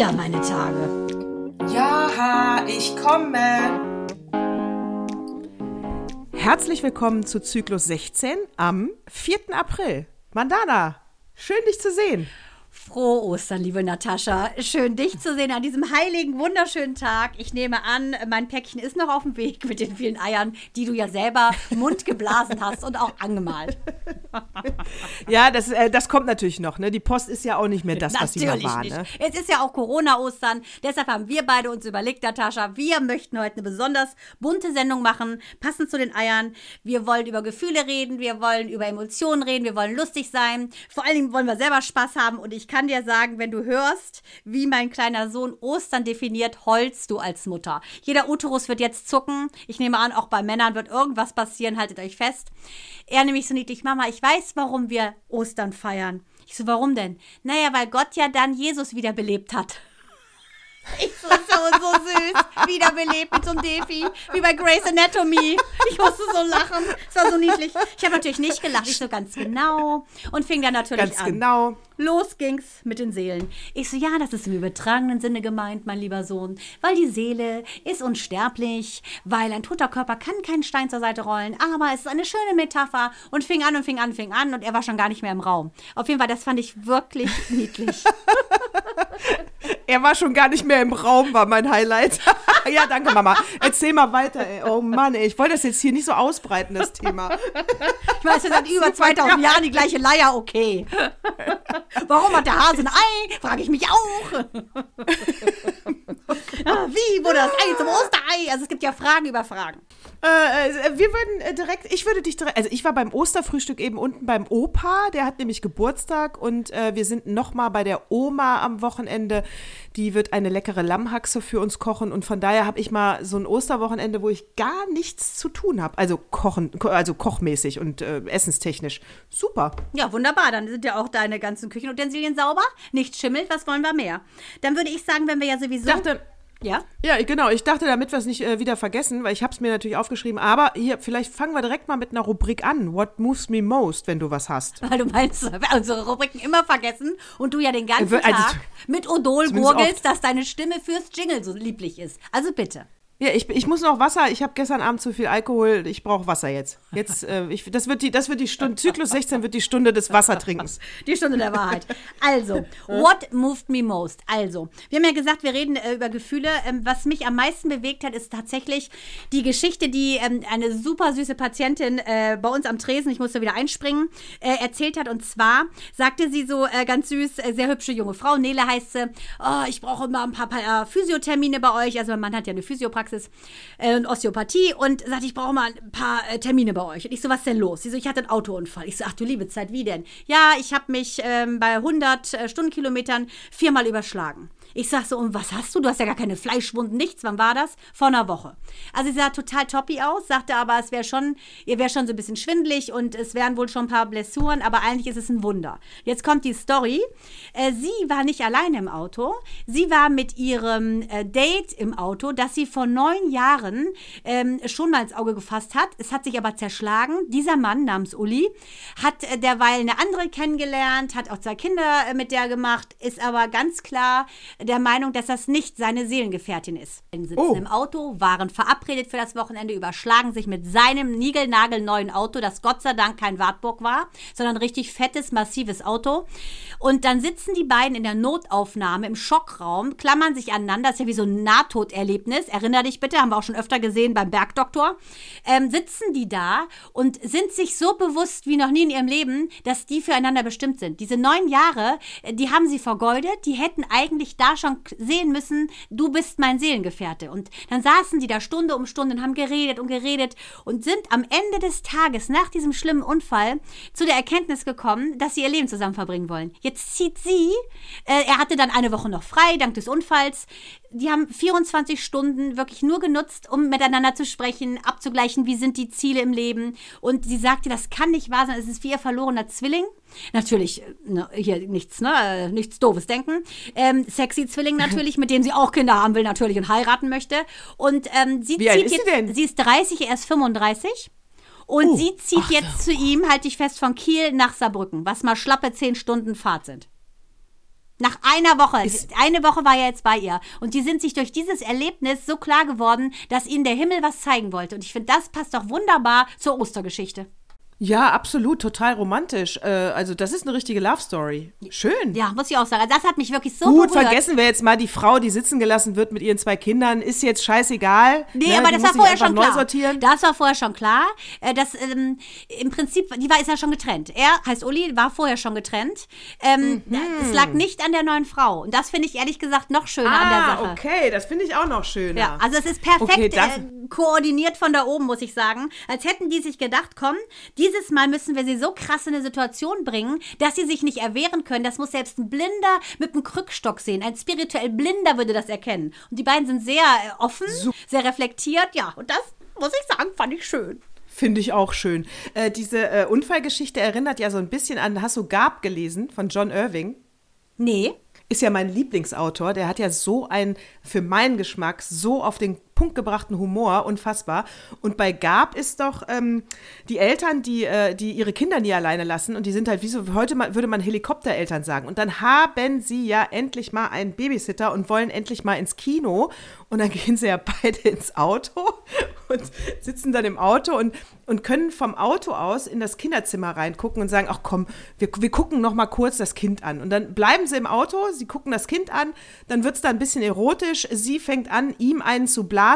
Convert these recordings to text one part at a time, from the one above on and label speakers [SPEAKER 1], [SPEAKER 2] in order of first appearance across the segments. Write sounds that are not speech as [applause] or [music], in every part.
[SPEAKER 1] wieder meine Tage.
[SPEAKER 2] Ja, ich komme.
[SPEAKER 3] Herzlich willkommen zu Zyklus 16 am 4. April. Mandana, schön dich zu sehen.
[SPEAKER 1] Frohe Ostern, liebe Natascha. Schön, dich zu sehen an diesem heiligen, wunderschönen Tag. Ich nehme an, mein Päckchen ist noch auf dem Weg mit den vielen Eiern, die du ja selber mundgeblasen hast und auch angemalt. [laughs]
[SPEAKER 3] Ja, das, äh, das kommt natürlich noch. Ne? Die Post ist ja auch nicht mehr das, was sie mal war. Ne?
[SPEAKER 1] Es ist ja auch Corona-Ostern. Deshalb haben wir beide uns überlegt, Natascha, wir möchten heute eine besonders bunte Sendung machen, passend zu den Eiern. Wir wollen über Gefühle reden, wir wollen über Emotionen reden, wir wollen lustig sein. Vor allen Dingen wollen wir selber Spaß haben und ich kann dir sagen, wenn du hörst, wie mein kleiner Sohn Ostern definiert, heulst du als Mutter. Jeder Uterus wird jetzt zucken. Ich nehme an, auch bei Männern wird irgendwas passieren, haltet euch fest. Er nämlich so niedlich, Mama, ich weiß, warum wir Ostern feiern. Ich so, warum denn? Naja, weil Gott ja dann Jesus wiederbelebt hat. [laughs] Ich so, so, so süß. Wiederbelebt mit so einem Defi. Wie bei Grey's Anatomy. Ich musste so lachen. Es war so niedlich. Ich habe natürlich nicht gelacht. Ich so ganz genau. Und fing dann natürlich
[SPEAKER 3] Ganz
[SPEAKER 1] an.
[SPEAKER 3] genau.
[SPEAKER 1] Los ging's mit den Seelen. Ich so, ja, das ist im übertragenen Sinne gemeint, mein lieber Sohn, weil die Seele ist unsterblich, weil ein toter Körper kann keinen Stein zur Seite rollen, aber es ist eine schöne Metapher und fing an und fing an, fing an und er war schon gar nicht mehr im Raum. Auf jeden Fall, das fand ich wirklich niedlich. [laughs]
[SPEAKER 3] Er war schon gar nicht mehr im Raum, war mein Highlight. [laughs] ja, danke, Mama. Erzähl mal weiter. Ey. Oh Mann, ey. ich wollte das jetzt hier nicht so ausbreiten, das Thema.
[SPEAKER 1] Ich weiß, seit über [laughs] 2000 Jahren die gleiche Leier, okay. Warum hat der Hase ein Ei? Frage ich mich auch. [laughs] Ah, Wie wurde das Ei zum Osterei? Also es gibt ja Fragen über Fragen.
[SPEAKER 3] Äh, äh, wir würden äh, direkt, ich würde dich direkt, also ich war beim Osterfrühstück eben unten beim Opa, der hat nämlich Geburtstag und äh, wir sind nochmal bei der Oma am Wochenende. Die wird eine leckere Lammhaxe für uns kochen und von daher habe ich mal so ein Osterwochenende, wo ich gar nichts zu tun habe. Also kochen, ko- also kochmäßig und äh, essenstechnisch. Super.
[SPEAKER 1] Ja, wunderbar. Dann sind ja auch deine ganzen Küchenutensilien sauber. Nichts schimmelt. Was wollen wir mehr? Dann würde ich sagen, wenn wir ja sowieso.
[SPEAKER 3] Dachte,
[SPEAKER 1] ja?
[SPEAKER 3] ja, genau. Ich dachte, damit wir es nicht äh, wieder vergessen, weil ich habe es mir natürlich aufgeschrieben. Aber hier, vielleicht fangen wir direkt mal mit einer Rubrik an. What moves me most, wenn du was hast?
[SPEAKER 1] Weil du meinst, [laughs] wir unsere Rubriken immer vergessen und du ja den ganzen
[SPEAKER 3] Äh, also-
[SPEAKER 1] Tag mit Odol gurgelst, dass deine Stimme fürs Jingle so lieblich ist. Also bitte.
[SPEAKER 3] Ja, ich, ich muss noch Wasser. Ich habe gestern Abend zu viel Alkohol. Ich brauche Wasser jetzt. Jetzt, äh, ich, das wird die, das wird die Stunde. Zyklus 16 wird die Stunde des Wassertrinkens. [laughs]
[SPEAKER 1] Die Stunde der Wahrheit. Also, what moved me most? Also, wir haben ja gesagt, wir reden äh, über Gefühle. Ähm, was mich am meisten bewegt hat, ist tatsächlich die Geschichte, die ähm, eine super süße Patientin äh, bei uns am Tresen, ich musste wieder einspringen, äh, erzählt hat. Und zwar sagte sie so äh, ganz süß, äh, sehr hübsche junge Frau, Nele heißt sie, oh, ich brauche immer ein paar, paar Physiothermine bei euch. Also, mein Mann hat ja eine Physiopraxis äh, und Osteopathie und sagte, ich brauche mal ein paar äh, Termine bei euch. Und ich so, was denn los? Sie so, ich hatte einen Autounfall. Ich so, ach du liebe Zeit, wie denn? Ja, ich habe mich ähm, bei 100 äh, Stundenkilometern viermal überschlagen. Ich sag so, und was hast du? Du hast ja gar keine Fleischwunden, nichts. Wann war das? Vor einer Woche. Also sie sah total toppi aus, sagte aber, es wäre schon, ihr wäre schon so ein bisschen schwindelig und es wären wohl schon ein paar Blessuren, aber eigentlich ist es ein Wunder. Jetzt kommt die Story. Äh, sie war nicht alleine im Auto. Sie war mit ihrem äh, Date im Auto, das sie vor neun Jahren ähm, schon mal ins Auge gefasst hat. Es hat sich aber zerschlagen. Dieser Mann namens Uli hat äh, derweil eine andere kennengelernt, hat auch zwei Kinder mit der gemacht, ist aber ganz klar der Meinung, dass das nicht seine Seelengefährtin ist. Sie sitzen
[SPEAKER 3] Oh.
[SPEAKER 1] im Auto, waren verabredet für das Wochenende, überschlagen sich mit seinem niegelnagelneuen Auto, das Gott sei Dank kein Wartburg war, sondern ein richtig fettes, massives Auto. Und dann sitzen die beiden in der Notaufnahme im Schockraum, klammern sich aneinander, das ist ja wie so ein Nahtoderlebnis. Erinner dich bitte, haben wir auch schon öfter gesehen beim Bergdoktor. Ähm, sitzen die da und sind sich so bewusst wie noch nie in ihrem Leben, dass die füreinander bestimmt sind. Diese neun Jahre, äh, die haben sie vergeudet, die hätten eigentlich da schon sehen müssen, du bist mein Seelengefährte. Und dann saßen die da Stunde um Stunde und haben geredet und geredet und sind am Ende des Tages nach diesem schlimmen Unfall zu der Erkenntnis gekommen, dass sie ihr Leben zusammen verbringen wollen. Jetzt zieht sie, äh, er hatte dann eine Woche noch frei, dank des Unfalls. Die haben 24 Stunden wirklich nur genutzt, um miteinander zu sprechen, abzugleichen, wie sind die Ziele im Leben. Und sie sagte, das kann nicht wahr sein, es ist wie ihr verlorener Zwilling. Natürlich, äh, ne, hier nichts, ne, äh, nichts Doofes denken. Ähm, sexy Zwilling [laughs] natürlich, mit dem sie auch Kinder haben will natürlich und heiraten möchte. Und ähm, sie
[SPEAKER 3] Wie
[SPEAKER 1] zieht
[SPEAKER 3] ist sie
[SPEAKER 1] jetzt,
[SPEAKER 3] denn?
[SPEAKER 1] sie ist 30, er ist 35. Und
[SPEAKER 3] Oh,
[SPEAKER 1] sie zieht
[SPEAKER 3] ach,
[SPEAKER 1] jetzt zu ihm, halte ich fest, von Kiel nach Saarbrücken, was mal schlappe 10 Stunden Fahrt sind. Nach einer Woche. eine Woche war er jetzt bei ihr. Und die sind sich durch dieses Erlebnis so klar geworden, dass ihnen der Himmel was zeigen wollte. Und ich finde, das passt doch wunderbar zur Ostergeschichte.
[SPEAKER 3] Ja, absolut, total romantisch. Äh, also das ist eine richtige Love Story. Schön.
[SPEAKER 1] Ja, muss ich auch sagen. Also das hat mich wirklich so
[SPEAKER 3] Gut,
[SPEAKER 1] berührt.
[SPEAKER 3] vergessen wir jetzt mal die Frau, die sitzen gelassen wird mit ihren zwei Kindern. Ist jetzt scheißegal.
[SPEAKER 1] Nee,
[SPEAKER 3] ne?
[SPEAKER 1] aber
[SPEAKER 3] Die
[SPEAKER 1] das war vorher schon klar.
[SPEAKER 3] sortieren.
[SPEAKER 1] Das war vorher schon klar. Äh, Das ähm, im Prinzip, die war ist ja schon getrennt. Er heißt Uli, war vorher schon getrennt. Ähm,
[SPEAKER 3] Mhm.
[SPEAKER 1] Es lag nicht an der neuen Frau. Und das finde ich ehrlich gesagt noch schöner an der
[SPEAKER 3] ah,
[SPEAKER 1] Sache.
[SPEAKER 3] okay, das finde ich auch noch schöner.
[SPEAKER 1] Ja, also es ist perfekt
[SPEAKER 3] Okay, das-
[SPEAKER 1] äh, koordiniert von da oben, muss ich sagen. Als hätten die sich gedacht, komm, dieses Mal müssen wir sie so krass in eine Situation bringen, dass sie sich nicht erwehren können. Das muss selbst ein Blinder mit einem Krückstock sehen. Ein spirituell Blinder würde das erkennen. Und die beiden sind sehr äh, offen, sehr reflektiert. Ja, und das, muss ich sagen, fand ich schön.
[SPEAKER 3] Finde ich auch schön. Äh, diese äh, Unfallgeschichte erinnert ja so ein bisschen an, hast du Gab gelesen von John Irving?
[SPEAKER 1] Nee.
[SPEAKER 3] Ist ja mein Lieblingsautor. Der hat ja so einen, für meinen Geschmack, so auf den Punkt gebrachten Humor, unfassbar. Und bei Gab ist doch ähm, die Eltern, die, äh, die ihre Kinder nie alleine lassen und die sind halt, wie so, heute mal, würde man Helikoptereltern sagen. Und dann haben sie ja endlich mal einen Babysitter und wollen endlich mal ins Kino. Und dann [laughs] gehen sie ja beide ins Auto und sitzen dann im Auto und, und können vom Auto aus in das Kinderzimmer reingucken und sagen, ach komm, wir, wir gucken noch mal kurz das Kind an. Und dann bleiben sie im Auto, sie gucken das Kind an, dann wird es da ein bisschen erotisch, sie fängt an, ihm einen zu blasen,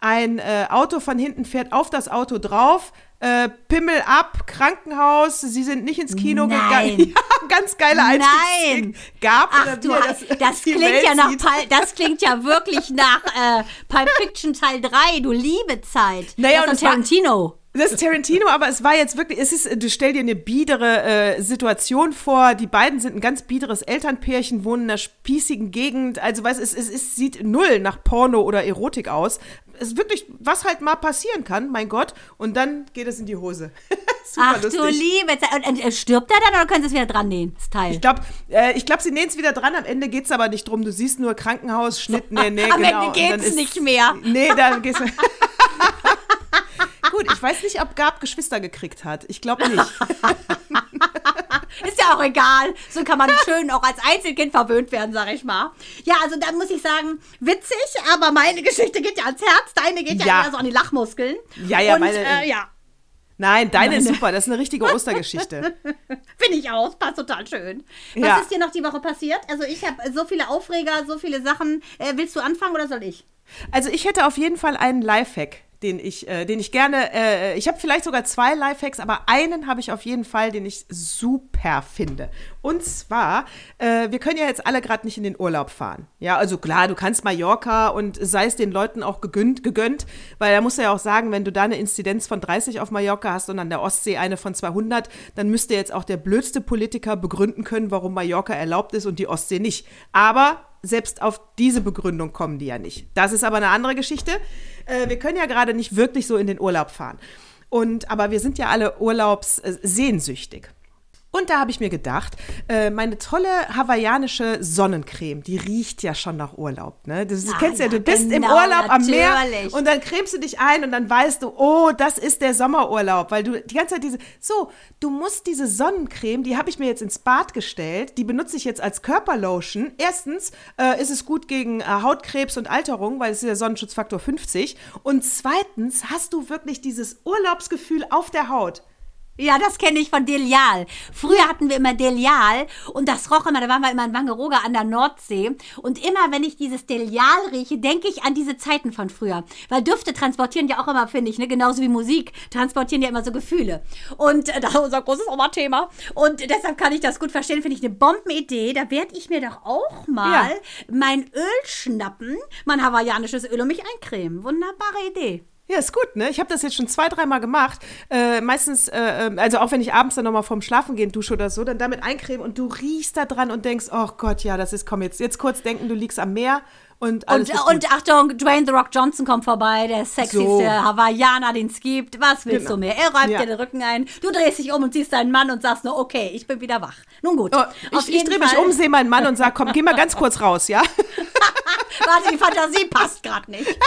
[SPEAKER 3] ein äh, Auto von hinten fährt auf das Auto drauf, äh, Pimmel ab, Krankenhaus, sie sind nicht ins Kino
[SPEAKER 1] Nein.
[SPEAKER 3] gegangen. [laughs] Ja, ganz geile
[SPEAKER 1] Nein.
[SPEAKER 3] Einstiegsszene. Gab
[SPEAKER 1] Ach du, das, das [laughs] klingt
[SPEAKER 3] Welt
[SPEAKER 1] ja nach. Pul- das [laughs] klingt ja wirklich nach äh, Pulp Fiction Teil 3, du liebe Zeit.
[SPEAKER 3] Naja,
[SPEAKER 1] das
[SPEAKER 3] und es war-
[SPEAKER 1] Tarantino.
[SPEAKER 3] Das ist Tarantino, aber es war jetzt wirklich, es ist, du stell dir eine biedere äh, Situation vor. Die beiden sind ein ganz biederes Elternpärchen, wohnen in einer spießigen Gegend. Also, weißt, es, es, es sieht null nach Porno oder Erotik aus. Es ist wirklich, was halt mal passieren kann, mein Gott. Und dann geht es in die Hose. [laughs] Super
[SPEAKER 1] Ach
[SPEAKER 3] lustig.
[SPEAKER 1] du liebe Zeit. Und, und, stirbt er dann oder können sie es wieder dran nähen, das Teil?
[SPEAKER 3] Ich glaube, äh, ich glaub, sie nähen es wieder dran. Am Ende geht es aber nicht drum. Du siehst nur Krankenhaus, Schnitt, [laughs] nee, nee,
[SPEAKER 1] Am
[SPEAKER 3] genau.
[SPEAKER 1] Ende
[SPEAKER 3] Und dann
[SPEAKER 1] geht's
[SPEAKER 3] ist-
[SPEAKER 1] nicht mehr.
[SPEAKER 3] Nee, dann geht's. [laughs] Ich weiß nicht, ob Gab Geschwister gekriegt hat. Ich glaube nicht. [laughs]
[SPEAKER 1] Ist ja auch egal. So kann man schön auch als Einzelkind verwöhnt werden, sag ich mal. Ja, also da muss ich sagen, witzig, aber meine Geschichte geht ja ans Herz, deine geht ja,
[SPEAKER 3] Ja.
[SPEAKER 1] eher so an die Lachmuskeln.
[SPEAKER 3] Ja, ja,
[SPEAKER 1] Und,
[SPEAKER 3] meine-
[SPEAKER 1] äh, ja,
[SPEAKER 3] Nein, deine ist super. Das ist eine richtige Ostergeschichte. [laughs]
[SPEAKER 1] finde ich auch. Passt total schön. Was
[SPEAKER 3] Ja.
[SPEAKER 1] ist dir noch die Woche passiert? Also ich habe so viele Aufreger, so viele Sachen. Äh, willst du anfangen oder soll ich?
[SPEAKER 3] Also ich hätte auf jeden Fall einen Lifehack, den ich, äh, den ich gerne, äh, ich habe vielleicht sogar zwei Lifehacks, aber einen habe ich auf jeden Fall, den ich super finde. Und zwar, äh, wir können ja jetzt alle gerade nicht in den Urlaub fahren. Ja, also klar, du kannst Mallorca und sei es den Leuten auch gegönnt, gegönnt, weil da musst du ja auch sagen, wenn du da eine Inzidenz von 30 auf Mallorca hast und an der Ostsee eine von 200, dann müsste jetzt auch der blödste Politiker begründen können, warum Mallorca erlaubt ist und die Ostsee nicht. Aber selbst auf diese Begründung kommen die ja nicht. Das ist aber eine andere Geschichte. Äh, wir können ja gerade nicht wirklich so in den Urlaub fahren. Und, aber wir sind ja alle urlaubssehnsüchtig. Und da habe ich mir gedacht, äh, meine tolle hawaiianische Sonnencreme, die riecht ja schon nach Urlaub. Ne? Das, du
[SPEAKER 1] Ah,
[SPEAKER 3] kennst ja,
[SPEAKER 1] ja,
[SPEAKER 3] du bist im
[SPEAKER 1] genau,
[SPEAKER 3] Urlaub am Meer
[SPEAKER 1] natürlich.
[SPEAKER 3] und dann cremst du dich ein und dann weißt du, oh, das ist der Sommerurlaub, weil du die ganze Zeit diese, so, du musst diese Sonnencreme, die habe ich mir jetzt ins Bad gestellt, die benutze ich jetzt als Körperlotion. Erstens äh, ist es gut gegen äh, Hautkrebs und Alterung, weil es ist der Sonnenschutzfaktor 50. Und zweitens hast du wirklich dieses Urlaubsgefühl auf der Haut.
[SPEAKER 1] Ja, das kenne ich von Delial. Früher hatten wir immer Delial und das roch immer, da waren wir immer in Wangerooge an der Nordsee. Und immer, wenn ich dieses Delial rieche, denke ich an diese Zeiten von früher. Weil Düfte transportieren ja auch immer, finde ich, ne? genauso wie Musik, transportieren ja immer so Gefühle. Und äh, das ist unser großes Oma-Thema. Und deshalb kann ich das gut verstehen, finde ich eine Bombenidee. Da werde ich mir doch auch mal
[SPEAKER 3] Ja.
[SPEAKER 1] mein Öl schnappen, mein hawaiianisches Öl und mich eincremen. Wunderbare Idee.
[SPEAKER 3] Ja, ist gut, ne? Ich habe das jetzt schon zwei, dreimal gemacht. Äh, meistens, äh, äh, also auch wenn ich abends dann nochmal vorm Schlafen gehen dusche oder so, dann damit eincremen und du riechst da dran und denkst, oh Gott, ja, das ist, komm, jetzt, jetzt kurz denken, du liegst am Meer und alles
[SPEAKER 1] Und, und Achtung, Dwayne The Rock Johnson kommt vorbei, der sexyste
[SPEAKER 3] So.
[SPEAKER 1] Hawaiianer, den es gibt. Was willst
[SPEAKER 3] Genau.
[SPEAKER 1] du mehr? Er räumt
[SPEAKER 3] Ja.
[SPEAKER 1] dir den Rücken ein. Du drehst dich um und siehst deinen Mann und sagst nur, okay, ich bin wieder wach. Nun gut.
[SPEAKER 3] Oh, ich ich drehe mich um, sehe meinen Mann und sage, komm, geh mal ganz kurz raus, ja? [laughs] [laughs]
[SPEAKER 1] Warte, die Fantasie passt gerade nicht. [laughs]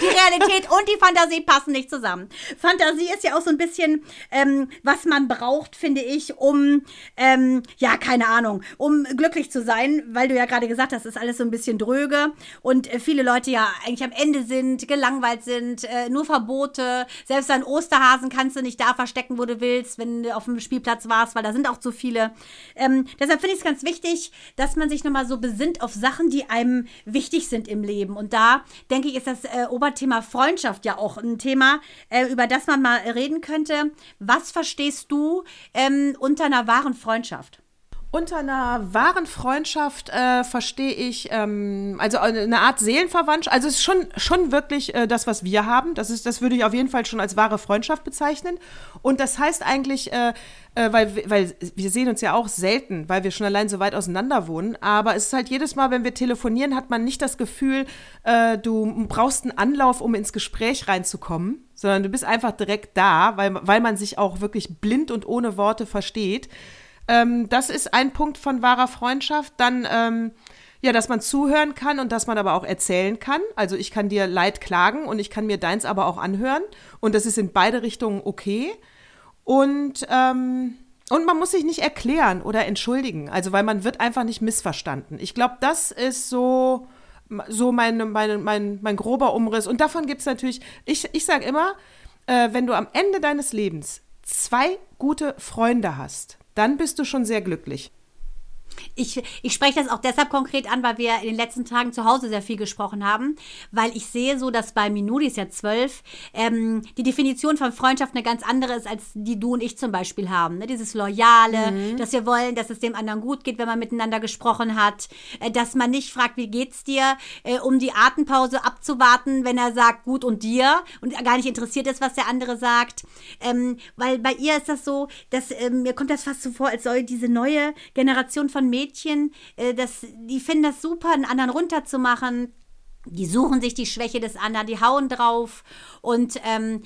[SPEAKER 1] Die Realität und die Fantasie passen nicht zusammen. Fantasie ist ja auch so ein bisschen, ähm, was man braucht, finde ich, um, ähm, ja, keine Ahnung, um glücklich zu sein, weil du ja gerade gesagt hast, ist alles so ein bisschen dröge und äh, viele Leute ja eigentlich am Ende sind, gelangweilt sind, äh, nur Verbote. Selbst deinen Osterhasen kannst du nicht da verstecken, wo du willst, wenn du auf dem Spielplatz warst, weil da sind auch zu viele. Ähm, deshalb finde ich es ganz wichtig, dass man sich nochmal so besinnt auf Sachen, die einem wichtig sind im Leben. Und da, denke ich, ist das äh, Oberthema Freundschaft ja auch ein Thema, äh, über das man mal reden könnte. Was verstehst du ähm, unter einer wahren Freundschaft?
[SPEAKER 3] Unter einer wahren Freundschaft äh, verstehe ich, ähm, also eine Art Seelenverwandtschaft, also es ist schon, schon wirklich äh, das, was wir haben. Das, ist, das würde ich auf jeden Fall schon als wahre Freundschaft bezeichnen. Und das heißt eigentlich, äh, äh, weil, weil wir sehen uns ja auch selten, weil wir schon allein so weit auseinander wohnen. Aber es ist halt jedes Mal, wenn wir telefonieren, hat man nicht das Gefühl, äh, du brauchst einen Anlauf, um ins Gespräch reinzukommen, sondern du bist einfach direkt da, weil, weil man sich auch wirklich blind und ohne Worte versteht. Ähm, das ist ein Punkt von wahrer Freundschaft. Dann, ähm, ja, dass man zuhören kann und dass man aber auch erzählen kann. Also ich kann dir Leid klagen und ich kann mir deins aber auch anhören. Und das ist in beide Richtungen okay. Und, ähm, und man muss sich nicht erklären oder entschuldigen. Also weil man wird einfach nicht missverstanden. Ich glaube, das ist so, so mein, mein, mein, mein grober Umriss. Und davon gibt es natürlich, ich, ich sage immer, äh, wenn du am Ende deines Lebens zwei gute Freunde hast, dann bist du schon sehr glücklich.
[SPEAKER 1] Ich, ich spreche das auch deshalb konkret an, weil wir in den letzten Tagen zu Hause sehr viel gesprochen haben, weil ich sehe so, dass bei Minudi ist ja zwölf, ähm, die Definition von Freundschaft eine ganz andere ist, als die du und ich zum Beispiel haben. Ne? Dieses Loyale, mhm. dass wir wollen, dass es dem anderen gut geht, wenn man miteinander gesprochen hat, äh, dass man nicht fragt, wie geht's dir, äh, um die Atempause abzuwarten, wenn er sagt, gut und dir und gar nicht interessiert ist, was der andere sagt. Ähm, weil bei ihr ist das so, dass ähm, mir kommt das fast so vor, als soll diese neue Generation von Mädchen, äh, das, die finden das super, einen anderen runterzumachen. Die suchen sich die Schwäche des anderen, die hauen drauf und ähm,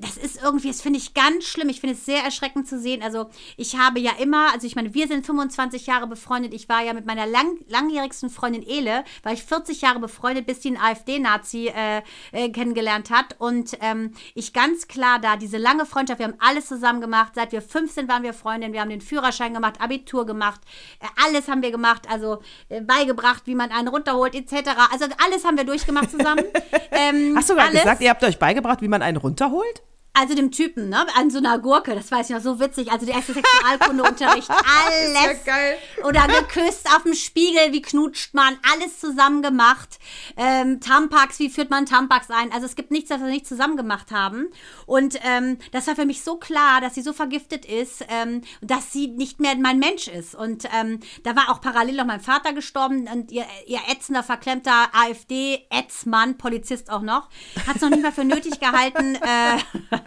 [SPEAKER 1] das ist irgendwie, das finde ich ganz schlimm. Ich finde es sehr erschreckend zu sehen. Also ich habe ja immer, also ich meine, wir sind 25 Jahre befreundet. Ich war ja mit meiner lang, langjährigsten Freundin Ele, war ich 40 Jahre befreundet, bis sie einen AfD-Nazi äh, äh, kennengelernt hat. Und ähm, ich ganz klar da, diese lange Freundschaft, wir haben alles zusammen gemacht. Seit wir 15 waren wir Freundinnen, wir haben den Führerschein gemacht, Abitur gemacht, äh, alles haben wir gemacht, also äh, beigebracht, wie man einen runterholt, etc. Also alles haben wir durchgemacht zusammen. [laughs]
[SPEAKER 3] ähm, Hast du gerade gesagt, ihr habt euch beigebracht, wie man einen runterholt?
[SPEAKER 1] Also dem Typen, ne? An so einer Gurke, das weiß ich noch, so witzig. Also der erste Sexualkundeunterricht, [laughs] alles. Ja geil. Oder geküsst auf dem Spiegel, wie knutscht man, alles zusammen gemacht. Ähm, Tampax, wie führt man Tampax ein? Also es gibt nichts, was wir nicht zusammen gemacht haben. Und ähm, das war für mich so klar, dass sie so vergiftet ist, ähm, dass sie nicht mehr mein Mensch ist. Und ähm, da war auch parallel noch mein Vater gestorben und ihr, ihr ätzender, verklemmter AfD-Ätzmann, Polizist auch noch, hat es noch nicht mal für nötig gehalten, äh,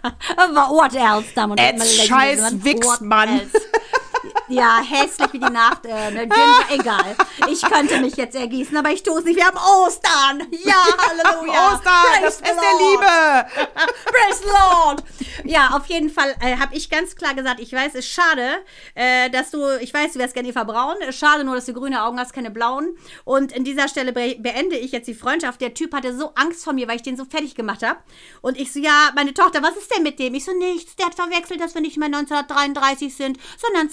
[SPEAKER 1] What else, Damen und
[SPEAKER 3] Herren? Scheiß Wichsmann.
[SPEAKER 1] Ja, hässlich wie die Nacht. Äh, ne, Ginger, egal. Ich könnte mich jetzt ergießen, aber ich tue es nicht. Wir haben Ostern. Ja, Halleluja.
[SPEAKER 3] Ostern, Praise das Fest der Liebe. [laughs]
[SPEAKER 1] Praise Lord. Ja, auf jeden Fall äh, habe ich ganz klar gesagt, ich weiß, es ist schade, äh, dass du, ich weiß, du wärst gerne Eva Braun. Schade nur, dass du grüne Augen hast, keine blauen. Und in dieser Stelle be beende ich jetzt die Freundschaft. Der Typ hatte so Angst vor mir, weil ich den so fertig gemacht habe. Und ich so, ja, meine Tochter, was ist denn mit dem? Ich so, nichts. Der hat verwechselt, dass wir nicht mehr 1933 sind, sondern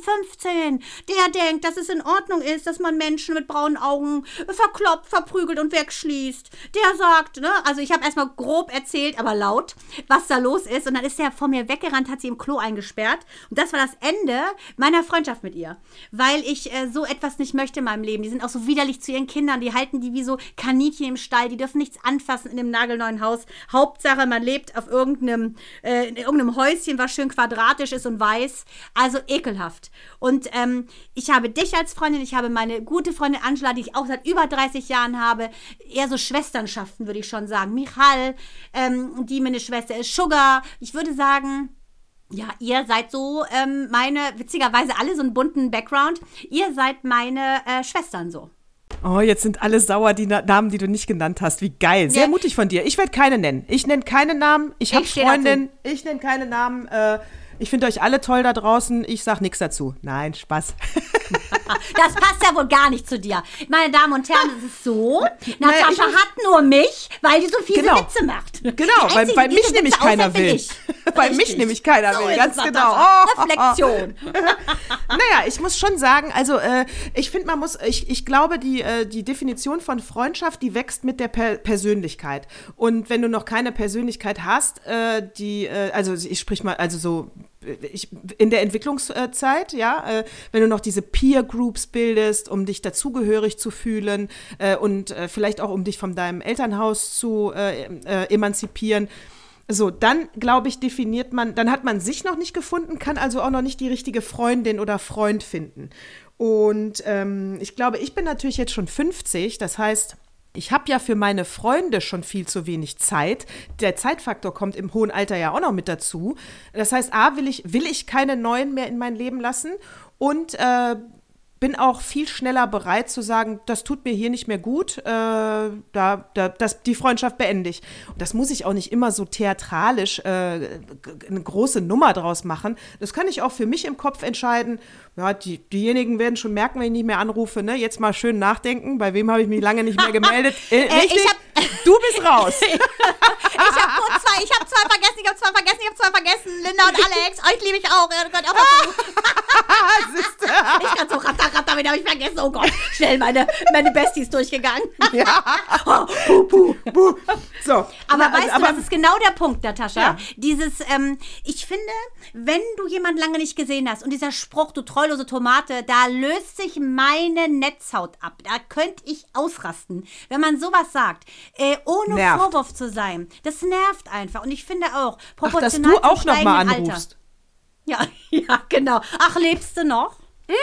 [SPEAKER 1] 2015. Der denkt, dass es in Ordnung ist, dass man Menschen mit braunen Augen verkloppt, verprügelt und wegschließt. Der sagt, ne, also ich habe erstmal grob erzählt, aber laut, was da los ist. Und dann ist er vor mir weggerannt, hat sie im Klo eingesperrt. Und das war das Ende meiner Freundschaft mit ihr. Weil ich äh, so etwas nicht möchte in meinem Leben. Die sind auch so widerlich zu ihren Kindern. Die halten die wie so Kaninchen im Stall. Die dürfen nichts anfassen in dem nagelneuen Haus. Hauptsache, man lebt auf irgendeinem, äh, in irgendeinem Häuschen, was schön quadratisch ist und weiß. Also ekelhaft. Und ähm, ich habe dich als Freundin, ich habe meine gute Freundin Angela, die ich auch seit über 30 Jahren habe. Eher so Schwesternschaften, würde ich schon sagen. Michal, ähm, die meine Schwester ist. Sugar. Ich würde sagen, ja, ihr seid so ähm, meine, witzigerweise alle so einen bunten Background. Ihr seid meine äh, Schwestern so.
[SPEAKER 3] Oh, jetzt sind alle sauer, die Na Namen, die du nicht genannt hast. Wie geil. Sehr ja. mutig von dir. Ich werde keine nennen. Ich nenne keine Namen. Ich habe Freundinnen. Ich nenne keine Namen. Äh, Ich finde euch alle toll da draußen. Ich sag nichts dazu. Nein, Spaß. [laughs]
[SPEAKER 1] Das passt ja wohl gar nicht zu dir. Meine Damen und Herren, es ist so, Natascha hat nur mich, weil die so viele
[SPEAKER 3] Genau.
[SPEAKER 1] Witze macht.
[SPEAKER 3] Genau, weil, weil mich nämlich
[SPEAKER 1] Witze
[SPEAKER 3] keiner will. weil [laughs] mich nämlich keiner
[SPEAKER 1] So
[SPEAKER 3] will, ganz genau. Oh.
[SPEAKER 1] Reflexion. [laughs]
[SPEAKER 3] Naja, ich muss schon sagen, also äh, ich finde, man muss, ich, ich glaube, die, äh, die Definition von Freundschaft, die wächst mit der per Persönlichkeit. Und wenn du noch keine Persönlichkeit hast, äh, die, äh, also ich sprich mal, also so ich, in der Entwicklungszeit, ja, äh, wenn du noch diese Peer Groups bildest, um dich dazugehörig zu fühlen äh, und äh, vielleicht auch um dich von deinem Elternhaus zu emanzipieren, so, dann glaube ich, definiert man, dann hat man sich noch nicht gefunden, kann also auch noch nicht die richtige Freundin oder Freund finden. Und ähm, ich glaube, ich bin natürlich jetzt schon 50, das heißt, ich habe ja für meine Freunde schon viel zu wenig Zeit. Der Zeitfaktor kommt im hohen Alter ja auch noch mit dazu. Das heißt, A, will ich, will ich keine neuen mehr in mein Leben lassen und äh, bin auch viel schneller bereit zu sagen, das tut mir hier nicht mehr gut, äh, da, da, das, die Freundschaft beende ich. Und das muss ich auch nicht immer so theatralisch äh, eine große Nummer draus machen. Das kann ich auch für mich im Kopf entscheiden. Ja, die, diejenigen werden schon merken, wenn ich nicht mehr anrufe, ne? Jetzt mal schön nachdenken, bei wem habe ich mich lange nicht mehr gemeldet. [laughs] Äh,
[SPEAKER 1] ich
[SPEAKER 3] richtig?
[SPEAKER 1] hab-
[SPEAKER 3] du bist raus. [laughs]
[SPEAKER 1] Ich habe kurz zwei, ich habe zwei vergessen, ich habe zwei vergessen, ich habe zwei vergessen. Linda und Alex, [laughs] euch liebe ich auch. Ihr gehört auch dazu. ich kann so ratter, ratter, wen habe ich vergessen? Oh Gott, schnell meine, meine Besties durchgegangen. [laughs] [laughs] Oh, puh, puh.
[SPEAKER 3] So.
[SPEAKER 1] Aber
[SPEAKER 3] Na,
[SPEAKER 1] weißt
[SPEAKER 3] also,
[SPEAKER 1] du, das ist genau der Punkt, Natascha.
[SPEAKER 3] Ja.
[SPEAKER 1] Dieses, ähm, ich finde, wenn du jemanden lange nicht gesehen hast und dieser Spruch, du treulose Tomate, da löst sich meine Netzhaut ab. Da könnte ich ausrasten, wenn man sowas sagt, äh, ohne
[SPEAKER 3] Nervt.
[SPEAKER 1] Vorwurf zu sein. Das nervt einfach. Und ich finde auch,
[SPEAKER 3] Ach,
[SPEAKER 1] proportional
[SPEAKER 3] dass du auch noch mal anrufst.
[SPEAKER 1] Alter. Ja, [laughs] ja, genau. Ach, lebst du noch? [laughs]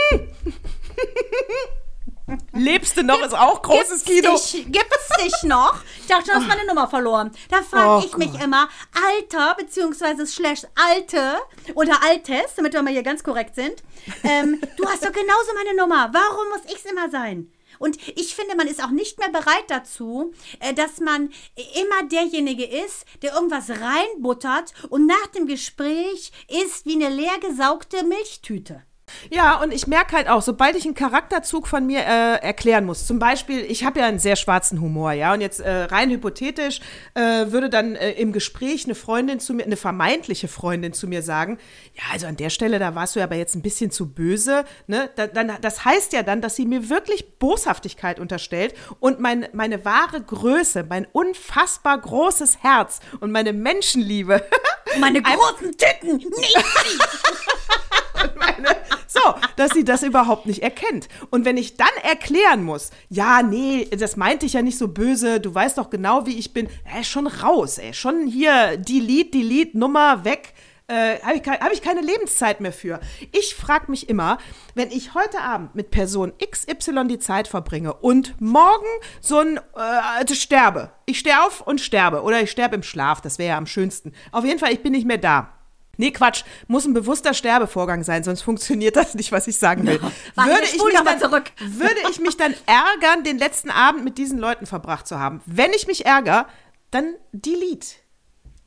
[SPEAKER 3] Lebst du noch, ist auch großes Kino.
[SPEAKER 1] Dich, gibt's dich noch? Ich dachte, du hast meine Nummer verloren. Da frage
[SPEAKER 3] Oh
[SPEAKER 1] ich mich immer, Alter, beziehungsweise slash Alte oder Altes, damit wir mal hier ganz korrekt sind. Ähm, du hast doch genauso meine Nummer. Warum muss ich's immer sein? Und ich finde, man ist auch nicht mehr bereit dazu, äh, dass man immer derjenige ist, der irgendwas reinbuttert und nach dem Gespräch ist wie eine leer gesaugte Milchtüte.
[SPEAKER 3] Ja, und ich merke halt auch, sobald ich einen Charakterzug von mir äh, erklären muss, zum Beispiel, ich habe ja einen sehr schwarzen Humor, ja, und jetzt äh, rein hypothetisch äh, würde dann äh, im Gespräch eine Freundin zu mir, eine vermeintliche Freundin zu mir sagen, ja, also an der Stelle, da warst du ja aber jetzt ein bisschen zu böse, ne? Da, dann, das heißt ja dann, dass sie mir wirklich Boshaftigkeit unterstellt und mein, meine wahre Größe, mein unfassbar großes Herz und meine Menschenliebe [laughs]
[SPEAKER 1] meine großen Titten, nicht sie. [laughs] [laughs]
[SPEAKER 3] meine, so, dass sie das überhaupt nicht erkennt. Und wenn ich dann erklären muss, ja, nee, das meinte ich ja nicht so böse, du weißt doch genau, wie ich bin, ey, schon raus, ey, schon hier, delete, delete, Nummer weg. Äh, habe ich, hab ich keine Lebenszeit mehr für. Ich frage mich immer, wenn ich heute Abend mit Person XY die Zeit verbringe und morgen so ein äh, sterbe. Ich stehe auf und sterbe. Oder ich sterbe im Schlaf, das wäre ja am schönsten. Auf jeden Fall, ich bin nicht mehr da. Nee, Quatsch, muss ein bewusster Sterbevorgang sein, sonst funktioniert das nicht, was ich sagen will. [laughs]
[SPEAKER 1] Warte,
[SPEAKER 3] würde,
[SPEAKER 1] ich
[SPEAKER 3] mich dann,
[SPEAKER 1] zurück. [laughs]
[SPEAKER 3] würde ich mich dann ärgern, den letzten Abend mit diesen Leuten verbracht zu haben? Wenn ich mich ärgere, dann delete.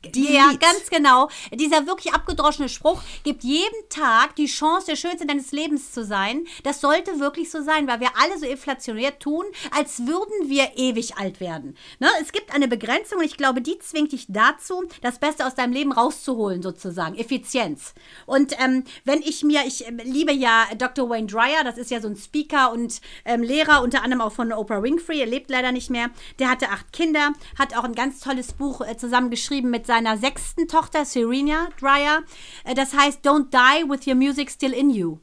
[SPEAKER 1] Ja,
[SPEAKER 3] Delete.
[SPEAKER 1] ganz genau. Dieser wirklich abgedroschene Spruch gibt jedem Tag die Chance, der Schönste deines Lebens zu sein. Das sollte wirklich so sein, weil wir alle so inflationär tun, als würden wir ewig alt werden. Ne? Es gibt eine Begrenzung und ich glaube, die zwingt dich dazu, das Beste aus deinem Leben rauszuholen, sozusagen. Effizienz. Und ähm, wenn ich mir, ich ähm, liebe ja Dr. Wayne Dreyer, das ist ja so ein Speaker und ähm, Lehrer, unter anderem auch von Oprah Winfrey, er lebt leider nicht mehr. Der hatte acht Kinder, hat auch ein ganz tolles Buch äh, zusammengeschrieben mit seiner sechsten Tochter, Serena Dreyer. Äh, das heißt, Don't Die with Your Music Still in You.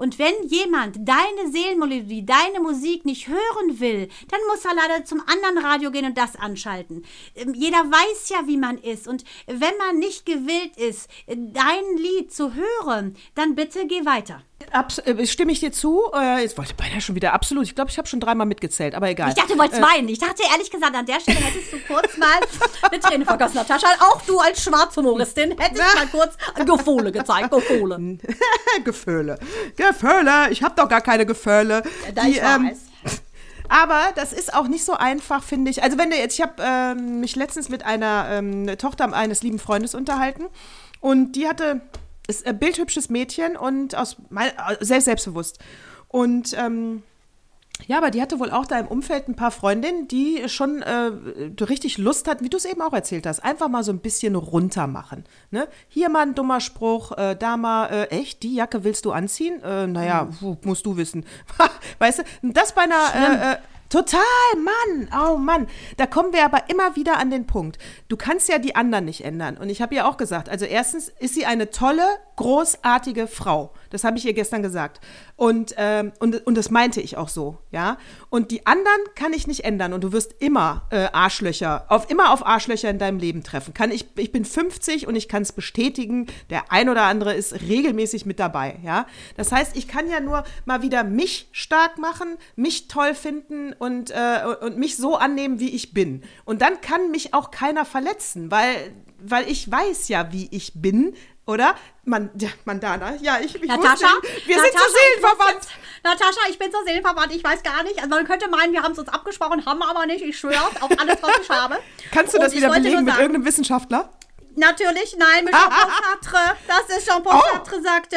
[SPEAKER 1] Und wenn jemand deine Seelenmelodie, deine Musik nicht hören will, dann muss er leider zum anderen Radio gehen und das anschalten. Ähm, Jeder weiß ja, wie man ist. Und wenn man nicht gewillt ist, äh, dein Lied zu hören, dann bitte geh weiter.
[SPEAKER 3] Abs äh, stimme ich dir zu? Äh, jetzt wollte ich beinahe schon wieder absolut. Ich glaube, ich habe schon dreimal mitgezählt, aber egal.
[SPEAKER 1] Ich dachte, du wolltest weinen. Ich dachte ehrlich gesagt, an der Stelle hättest du kurz mal eine Träne vergossen, Natascha. Auch du als Schwarzhumoristin hättest mal kurz Gefühle gezeigt. Gefühle. [laughs]
[SPEAKER 3] Gefühle. Ich habe doch gar keine Gefühle.
[SPEAKER 1] Da ich weiß. [laughs]
[SPEAKER 3] aber das ist auch nicht so einfach, finde ich. Also wenn du jetzt, ich habe ähm, mich letztens mit einer ähm, Tochter eines lieben Freundes unterhalten und die hatte ist ein bildhübsches Mädchen und aus, sehr selbstbewusst. Und ähm, ja, aber die hatte wohl auch da im Umfeld ein paar Freundinnen, die schon äh, richtig Lust hatten, wie du es eben auch erzählt hast, einfach mal so ein bisschen runter machen. Ne? Hier mal ein dummer Spruch, äh, da mal, äh, echt, die Jacke willst du anziehen? Äh, naja, mhm. musst du wissen. [laughs] weißt du, das bei einer, äh, äh, Total, Mann, oh Mann. Da kommen wir aber immer wieder an den Punkt. Du kannst ja die anderen nicht ändern. Und ich habe ihr auch gesagt, also erstens ist sie eine tolle, großartige Frau. Das habe ich ihr gestern gesagt. Und, ähm, und, und das meinte ich auch so, ja. Und die anderen kann ich nicht ändern. Und du wirst immer äh, Arschlöcher, auf, immer auf Arschlöcher in deinem Leben treffen. Kann ich, ich bin 50 und ich kann es bestätigen, der ein oder andere ist regelmäßig mit dabei, ja. Das heißt, ich kann ja nur mal wieder mich stark machen, mich toll finden und, äh, und mich so annehmen, wie ich bin. Und dann kann mich auch keiner verletzen, weil, weil ich weiß ja, wie ich bin oder? Man, Mandana, ja, ich, ich
[SPEAKER 1] Natascha,
[SPEAKER 3] nicht, wir Natascha, sind so seelenverwandt.
[SPEAKER 1] Natascha, ich bin so seelenverwandt, ich weiß gar nicht. Also man könnte meinen, wir haben es uns abgesprochen, haben aber nicht. Ich schwöre auf alles, was ich habe.
[SPEAKER 3] Kannst du das wieder belegen mit irgendeinem Wissenschaftler?
[SPEAKER 1] Natürlich, nein, mit Jean-Paul [laughs] Sartre. Das ist Jean-Paul oh. Sartre sagte,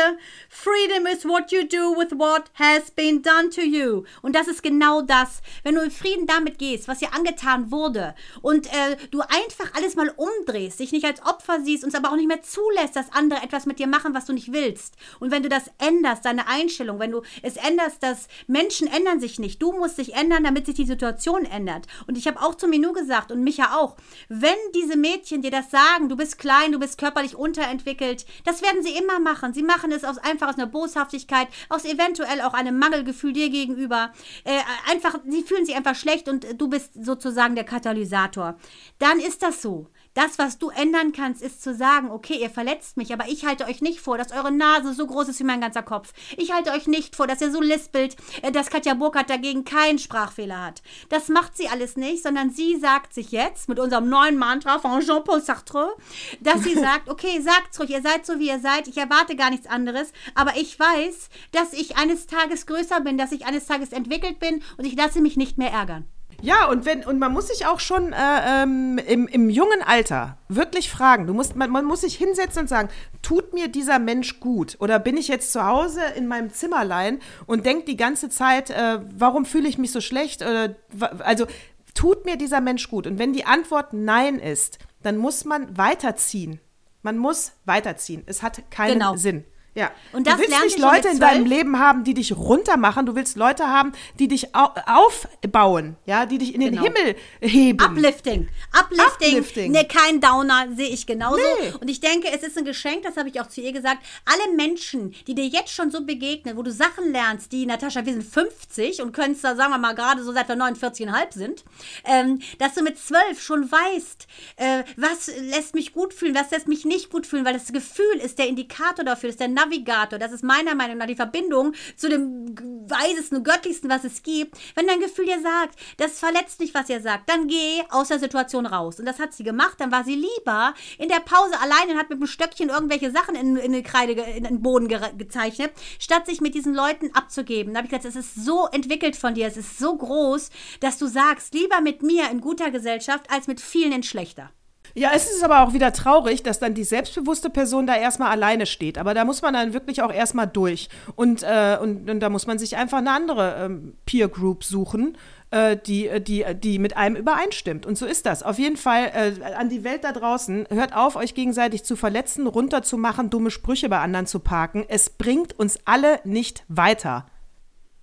[SPEAKER 1] Freedom is what you do with what has been done to you. Und das ist genau das. Wenn du in Frieden damit gehst, was dir angetan wurde und äh, du einfach alles mal umdrehst, dich nicht als Opfer siehst und es aber auch nicht mehr zulässt, dass andere etwas mit dir machen, was du nicht willst. Und wenn du das änderst, deine Einstellung, wenn du es änderst, dass Menschen ändern sich nicht. Du musst dich ändern, damit sich die Situation ändert. Und ich habe auch zu Minu gesagt und Micha auch, wenn diese Mädchen dir das sagen, du bist bist klein, du bist körperlich unterentwickelt. Das werden sie immer machen. Sie machen es aus, einfach aus einer Boshaftigkeit, aus eventuell auch einem Mangelgefühl dir gegenüber. Äh, einfach, sie fühlen sich einfach schlecht und du bist sozusagen der Katalysator. Dann ist das so. Das, was du ändern kannst, ist zu sagen, okay, ihr verletzt mich, aber ich halte euch nicht vor, dass eure Nase so groß ist wie mein ganzer Kopf. Ich halte euch nicht vor, dass ihr so lispelt, äh, dass Katja Burkhardt dagegen keinen Sprachfehler hat. Das macht sie alles nicht, sondern sie sagt sich jetzt mit unserem neuen Mantra von Jean-Paul Sartre, dass sie [laughs] sagt, okay, sagt's ruhig, ihr seid so, wie ihr seid, ich erwarte gar nichts anderes, aber ich weiß, dass ich eines Tages größer bin, dass ich eines Tages entwickelt bin und ich lasse mich nicht mehr ärgern.
[SPEAKER 3] Ja, und wenn, und man muss sich auch schon äh, ähm, im, im jungen Alter wirklich fragen, du musst, man, man muss sich hinsetzen und sagen, tut mir dieser Mensch gut? Oder bin ich jetzt zu Hause in meinem Zimmerlein und denke die ganze Zeit, äh, warum fühle ich mich so schlecht? Oder, also tut mir dieser Mensch gut? Und wenn die Antwort Nein ist, dann muss man weiterziehen. Man muss weiterziehen. Es hat keinen genau. Sinn. Ja. Und das du willst nicht Leute in deinem Leben haben, die dich runtermachen. Du willst Leute haben, die dich au aufbauen, ja, die dich in den genau. Himmel heben.
[SPEAKER 1] Uplifting. Uplifting. Uplifting. Nee, kein Downer, sehe ich genauso. Nee. Und ich denke, es ist ein Geschenk, das habe ich auch zu ihr gesagt. Alle Menschen, die dir jetzt schon so begegnen, wo du Sachen lernst, die, Natascha, wir sind 50 und können es da, sagen wir mal, gerade so seit wir 49,5 sind, ähm, dass du mit 12 schon weißt, äh, was lässt mich gut fühlen, was lässt mich nicht gut fühlen, weil das Gefühl ist der Indikator dafür, ist der Navigator. Das ist meiner Meinung nach die Verbindung zu dem weisesten, göttlichsten, was es gibt. Wenn dein Gefühl dir sagt, das verletzt nicht, was ihr sagt, dann geh aus der Situation raus. Und das hat sie gemacht. Dann war sie lieber in der Pause alleine und hat mit dem Stöckchen irgendwelche Sachen in, in die Kreide, in den Boden ge gezeichnet, statt sich mit diesen Leuten abzugeben. Da habe ich gesagt, es ist so entwickelt von dir, es ist so groß, dass du sagst, lieber mit mir in guter Gesellschaft als mit vielen in schlechter.
[SPEAKER 3] Ja, es ist aber auch wieder traurig, dass dann die selbstbewusste Person da erstmal alleine steht. Aber da muss man dann wirklich auch erstmal durch. Und, äh, und, und, da muss man sich einfach eine andere ähm, Peer Group suchen, äh, die, äh, die, die mit einem übereinstimmt. Und so ist das. Auf jeden Fall äh, an die Welt da draußen. Hört auf, euch gegenseitig zu verletzen, runterzumachen, dumme Sprüche bei anderen zu parken. Es bringt uns alle nicht weiter.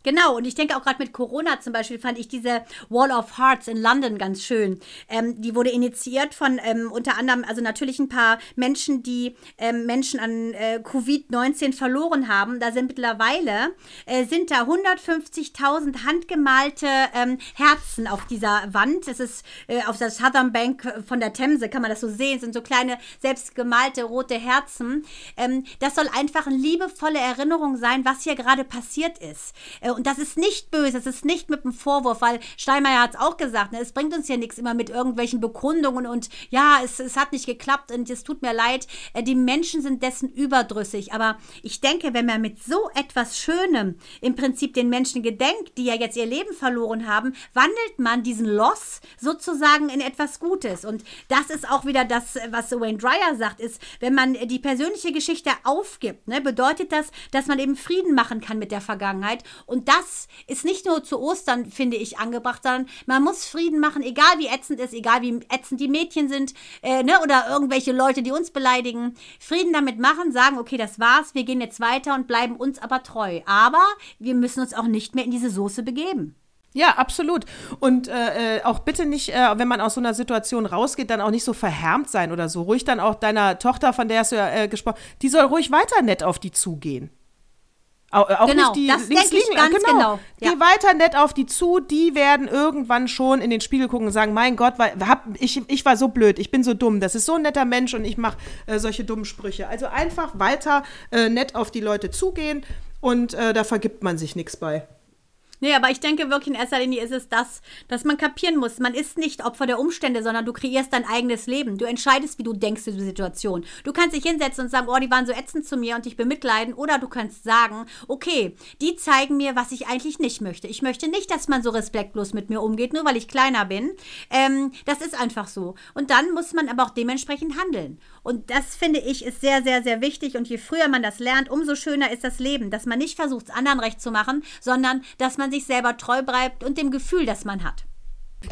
[SPEAKER 1] Genau, und ich denke auch gerade mit Corona zum Beispiel fand ich diese Wall of Hearts in London ganz schön. Ähm, die wurde initiiert von ähm, unter anderem, also natürlich ein paar Menschen, die ähm, Menschen an äh, Covid-19 verloren haben. Da sind mittlerweile, äh, sind da 150.000 handgemalte ähm, Herzen auf dieser Wand. Das ist äh, auf der Southern Bank von der Themse, kann man das so sehen. Sind so kleine selbstgemalte rote Herzen. Ähm, das soll einfach eine liebevolle Erinnerung sein, was hier gerade passiert ist. Äh, und das ist nicht böse, das ist nicht mit einem Vorwurf, weil Steinmeier hat es auch gesagt, ne, es bringt uns ja nichts immer mit irgendwelchen Bekundungen und ja, es, es hat nicht geklappt und es tut mir leid. Äh, die Menschen sind dessen überdrüssig. Aber ich denke, wenn man mit so etwas Schönem im Prinzip den Menschen gedenkt, die ja jetzt ihr Leben verloren haben, wandelt man diesen Loss sozusagen in etwas Gutes. Und das ist auch wieder das, was Wayne Dryer sagt, ist, wenn man die persönliche Geschichte aufgibt, ne, bedeutet das, dass man eben Frieden machen kann mit der Vergangenheit. Und das ist nicht nur zu Ostern, finde ich, angebracht, sondern man muss Frieden machen, egal wie ätzend ist, egal wie ätzend die Mädchen sind äh, ne, oder irgendwelche Leute, die uns beleidigen. Frieden damit machen, sagen, okay, das war's, wir gehen jetzt weiter und bleiben uns aber treu. Aber wir müssen uns auch nicht mehr in diese Soße begeben.
[SPEAKER 3] Ja, absolut. Und äh, äh, auch bitte nicht, äh, wenn man aus so einer Situation rausgeht, dann auch nicht so verhärmt sein oder so. Ruhig dann auch deiner Tochter, von der hast du ja äh, gesprochen, die soll ruhig weiter nett auf die zugehen. Auch, auch
[SPEAKER 1] Genau,
[SPEAKER 3] nicht die
[SPEAKER 1] das
[SPEAKER 3] links
[SPEAKER 1] denke ich ganz genau, ja.
[SPEAKER 3] Geh weiter nett auf die zu, die werden irgendwann schon in den Spiegel gucken und sagen, mein Gott, weil, hab, ich, ich war so blöd, ich bin so dumm, das ist so ein netter Mensch und ich mache äh, solche dummen Sprüche. Also einfach weiter äh, nett auf die Leute zugehen und äh, da vergibt man sich nichts bei.
[SPEAKER 1] Nee, aber ich denke wirklich in erster Linie ist es das, dass man kapieren muss. Man ist nicht Opfer der Umstände, sondern du kreierst dein eigenes Leben. Du entscheidest, wie du denkst über die Situation. Du kannst dich hinsetzen und sagen, oh, die waren so ätzend zu mir und dich bemitleiden. Oder du kannst sagen, okay, die zeigen mir, was ich eigentlich nicht möchte. Ich möchte nicht, dass man so respektlos mit mir umgeht, nur weil ich kleiner bin. Ähm, das ist einfach so. Und dann muss man aber auch dementsprechend handeln. Und das finde ich ist sehr, sehr, sehr wichtig. Und je früher man das lernt, umso schöner ist das Leben. Dass man nicht versucht, es anderen recht zu machen, sondern dass man sich selber treu bleibt und dem Gefühl, das man hat.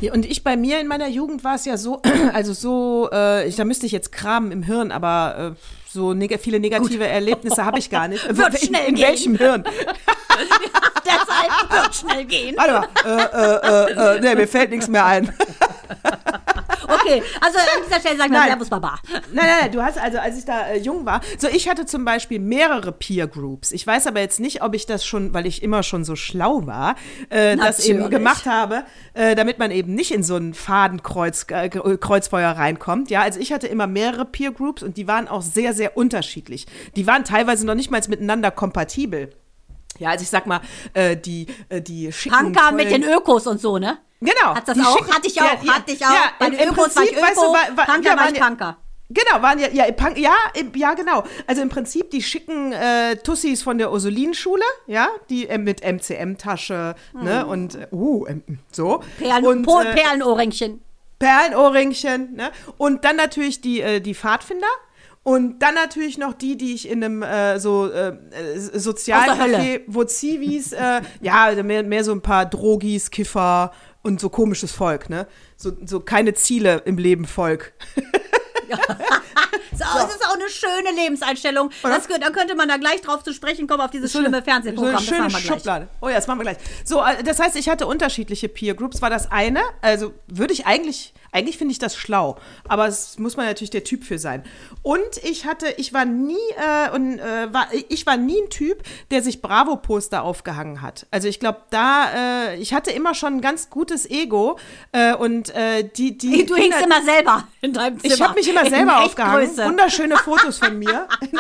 [SPEAKER 3] Ja, und ich bei mir in meiner Jugend war es ja so, [clears throat] also so, äh, ich, da müsste ich jetzt kramen im Hirn, aber äh, so neg viele negative Erlebnisse habe ich gar nicht. [laughs]
[SPEAKER 1] Wird
[SPEAKER 3] in,
[SPEAKER 1] schnell
[SPEAKER 3] in
[SPEAKER 1] gehen.
[SPEAKER 3] welchem Hirn? [laughs] [laughs]
[SPEAKER 1] Deshalb wird schnell gehen.
[SPEAKER 3] Warte mal, äh, äh, äh, äh, nee, mir fällt nichts mehr ein.
[SPEAKER 1] Okay, also an dieser Stelle sagen wir. Servus Baba.
[SPEAKER 3] Nein, nein, nein, du hast also, als ich da äh, jung war, so ich hatte zum Beispiel mehrere Peer Groups. Ich weiß aber jetzt nicht, ob ich das schon, weil ich immer schon so schlau war, äh, [laughs] das eben gemacht habe, äh, damit man eben nicht in so ein Fadenkreuz äh, Kreuzfeuer reinkommt. Ja, also ich hatte immer mehrere Peer Groups und die waren auch sehr, sehr unterschiedlich. Die waren teilweise noch nicht mal miteinander kompatibel. Ja, also ich sag mal, äh, die, äh, die schicken,
[SPEAKER 1] Punker mit den Ökos und so, ne?
[SPEAKER 3] Genau.
[SPEAKER 1] Hat's das
[SPEAKER 3] die
[SPEAKER 1] auch?
[SPEAKER 3] schicken-
[SPEAKER 1] Hatte ich auch,
[SPEAKER 3] Ja,
[SPEAKER 1] hatte ich auch.
[SPEAKER 3] Ja,
[SPEAKER 1] Bei
[SPEAKER 3] im,
[SPEAKER 1] den Ökos war ich
[SPEAKER 3] Prinzip, weißt du,
[SPEAKER 1] Öko,
[SPEAKER 3] war, war,
[SPEAKER 1] Punker
[SPEAKER 3] ja,
[SPEAKER 1] war
[SPEAKER 3] waren
[SPEAKER 1] ich Punker.
[SPEAKER 3] Genau, waren ja, ja, Punk, ja, ja, genau. Also im Prinzip, die schicken äh, Tussis von der Ursulinenschule, ja, die äh, mit MCM-Tasche, ne, und, äh, uh, so.
[SPEAKER 1] Perlen,
[SPEAKER 3] und,
[SPEAKER 1] Po-
[SPEAKER 3] äh,
[SPEAKER 1] Perlenohrringchen.
[SPEAKER 3] Perlenohrringchen, ne? Und dann natürlich die, äh, die Pfadfinder. Und dann natürlich noch die, die ich in einem äh, so äh, Sozialcafé, wo Zivis, äh, ja, mehr, mehr so ein paar Drogis, Kiffer und so komisches Volk, ne? So, so keine Ziele im Leben Volk. [laughs]
[SPEAKER 1] So, Das ist auch eine schöne Lebenseinstellung. Das, dann könnte man da gleich drauf zu sprechen kommen, auf dieses schlimme Fernsehprogramm.
[SPEAKER 3] So eine schöne. Schublade. Oh ja, das machen wir gleich. So, äh, das heißt, ich hatte unterschiedliche Peer Groups. War das eine? Also würde ich eigentlich, eigentlich finde ich das schlau. Aber es muss man natürlich der Typ für sein. Und ich hatte, ich war nie, äh, und, äh, war, ich war nie ein Typ, der sich Bravo-Poster aufgehangen hat. Also ich glaube, da, äh, ich hatte immer schon ein ganz gutes Ego äh, und äh, die, die.
[SPEAKER 1] Du hängst immer selber in deinem Zimmer.
[SPEAKER 3] Ich habe mich immer
[SPEAKER 1] In
[SPEAKER 3] selber
[SPEAKER 1] Echtgröße.
[SPEAKER 3] aufgehangen. Wunderschöne Fotos von mir. [laughs]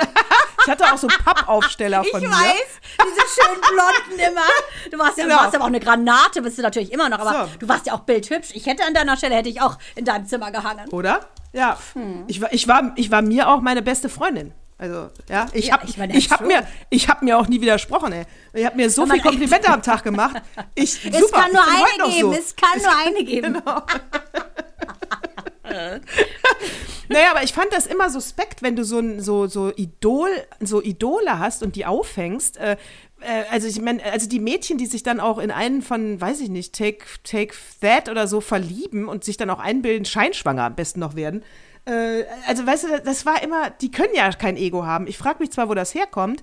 [SPEAKER 3] ich hatte auch so Pappaufsteller
[SPEAKER 1] Ich
[SPEAKER 3] von mir.
[SPEAKER 1] weiß, diese schönen Blonden immer. Du warst ja
[SPEAKER 3] Genau.
[SPEAKER 1] du warst aber auch eine Granate, bist du natürlich immer noch, aber
[SPEAKER 3] So.
[SPEAKER 1] du warst ja auch bildhübsch. Ich hätte an deiner Stelle, hätte ich auch in deinem Zimmer gehangen.
[SPEAKER 3] Oder? Ja.
[SPEAKER 1] Hm.
[SPEAKER 3] Ich, war, ich, war, ich war mir auch meine beste Freundin. Also, ja, ich
[SPEAKER 1] Ja,
[SPEAKER 3] habe
[SPEAKER 1] ich
[SPEAKER 3] hab mir, ich hab mir auch nie widersprochen, ey. Ich habe mir so viele Komplimente am Tag gemacht. [laughs] Ich,
[SPEAKER 1] Es
[SPEAKER 3] super,
[SPEAKER 1] kann nur eine geben,
[SPEAKER 3] So.
[SPEAKER 1] es kann nur eine geben. [laughs]
[SPEAKER 3] Genau. [laughs] Naja, aber ich fand das immer suspekt, wenn du so ein so, so Idol, so Idole hast und die aufhängst. Äh, also ich meine, also die Mädchen, die sich dann auch in einen von, weiß ich nicht, Take, Take That oder so verlieben und sich dann auch einbilden, scheinschwanger am besten noch werden. Äh, also weißt du, das war immer, die können ja kein Ego haben. Ich frage mich zwar, wo das herkommt.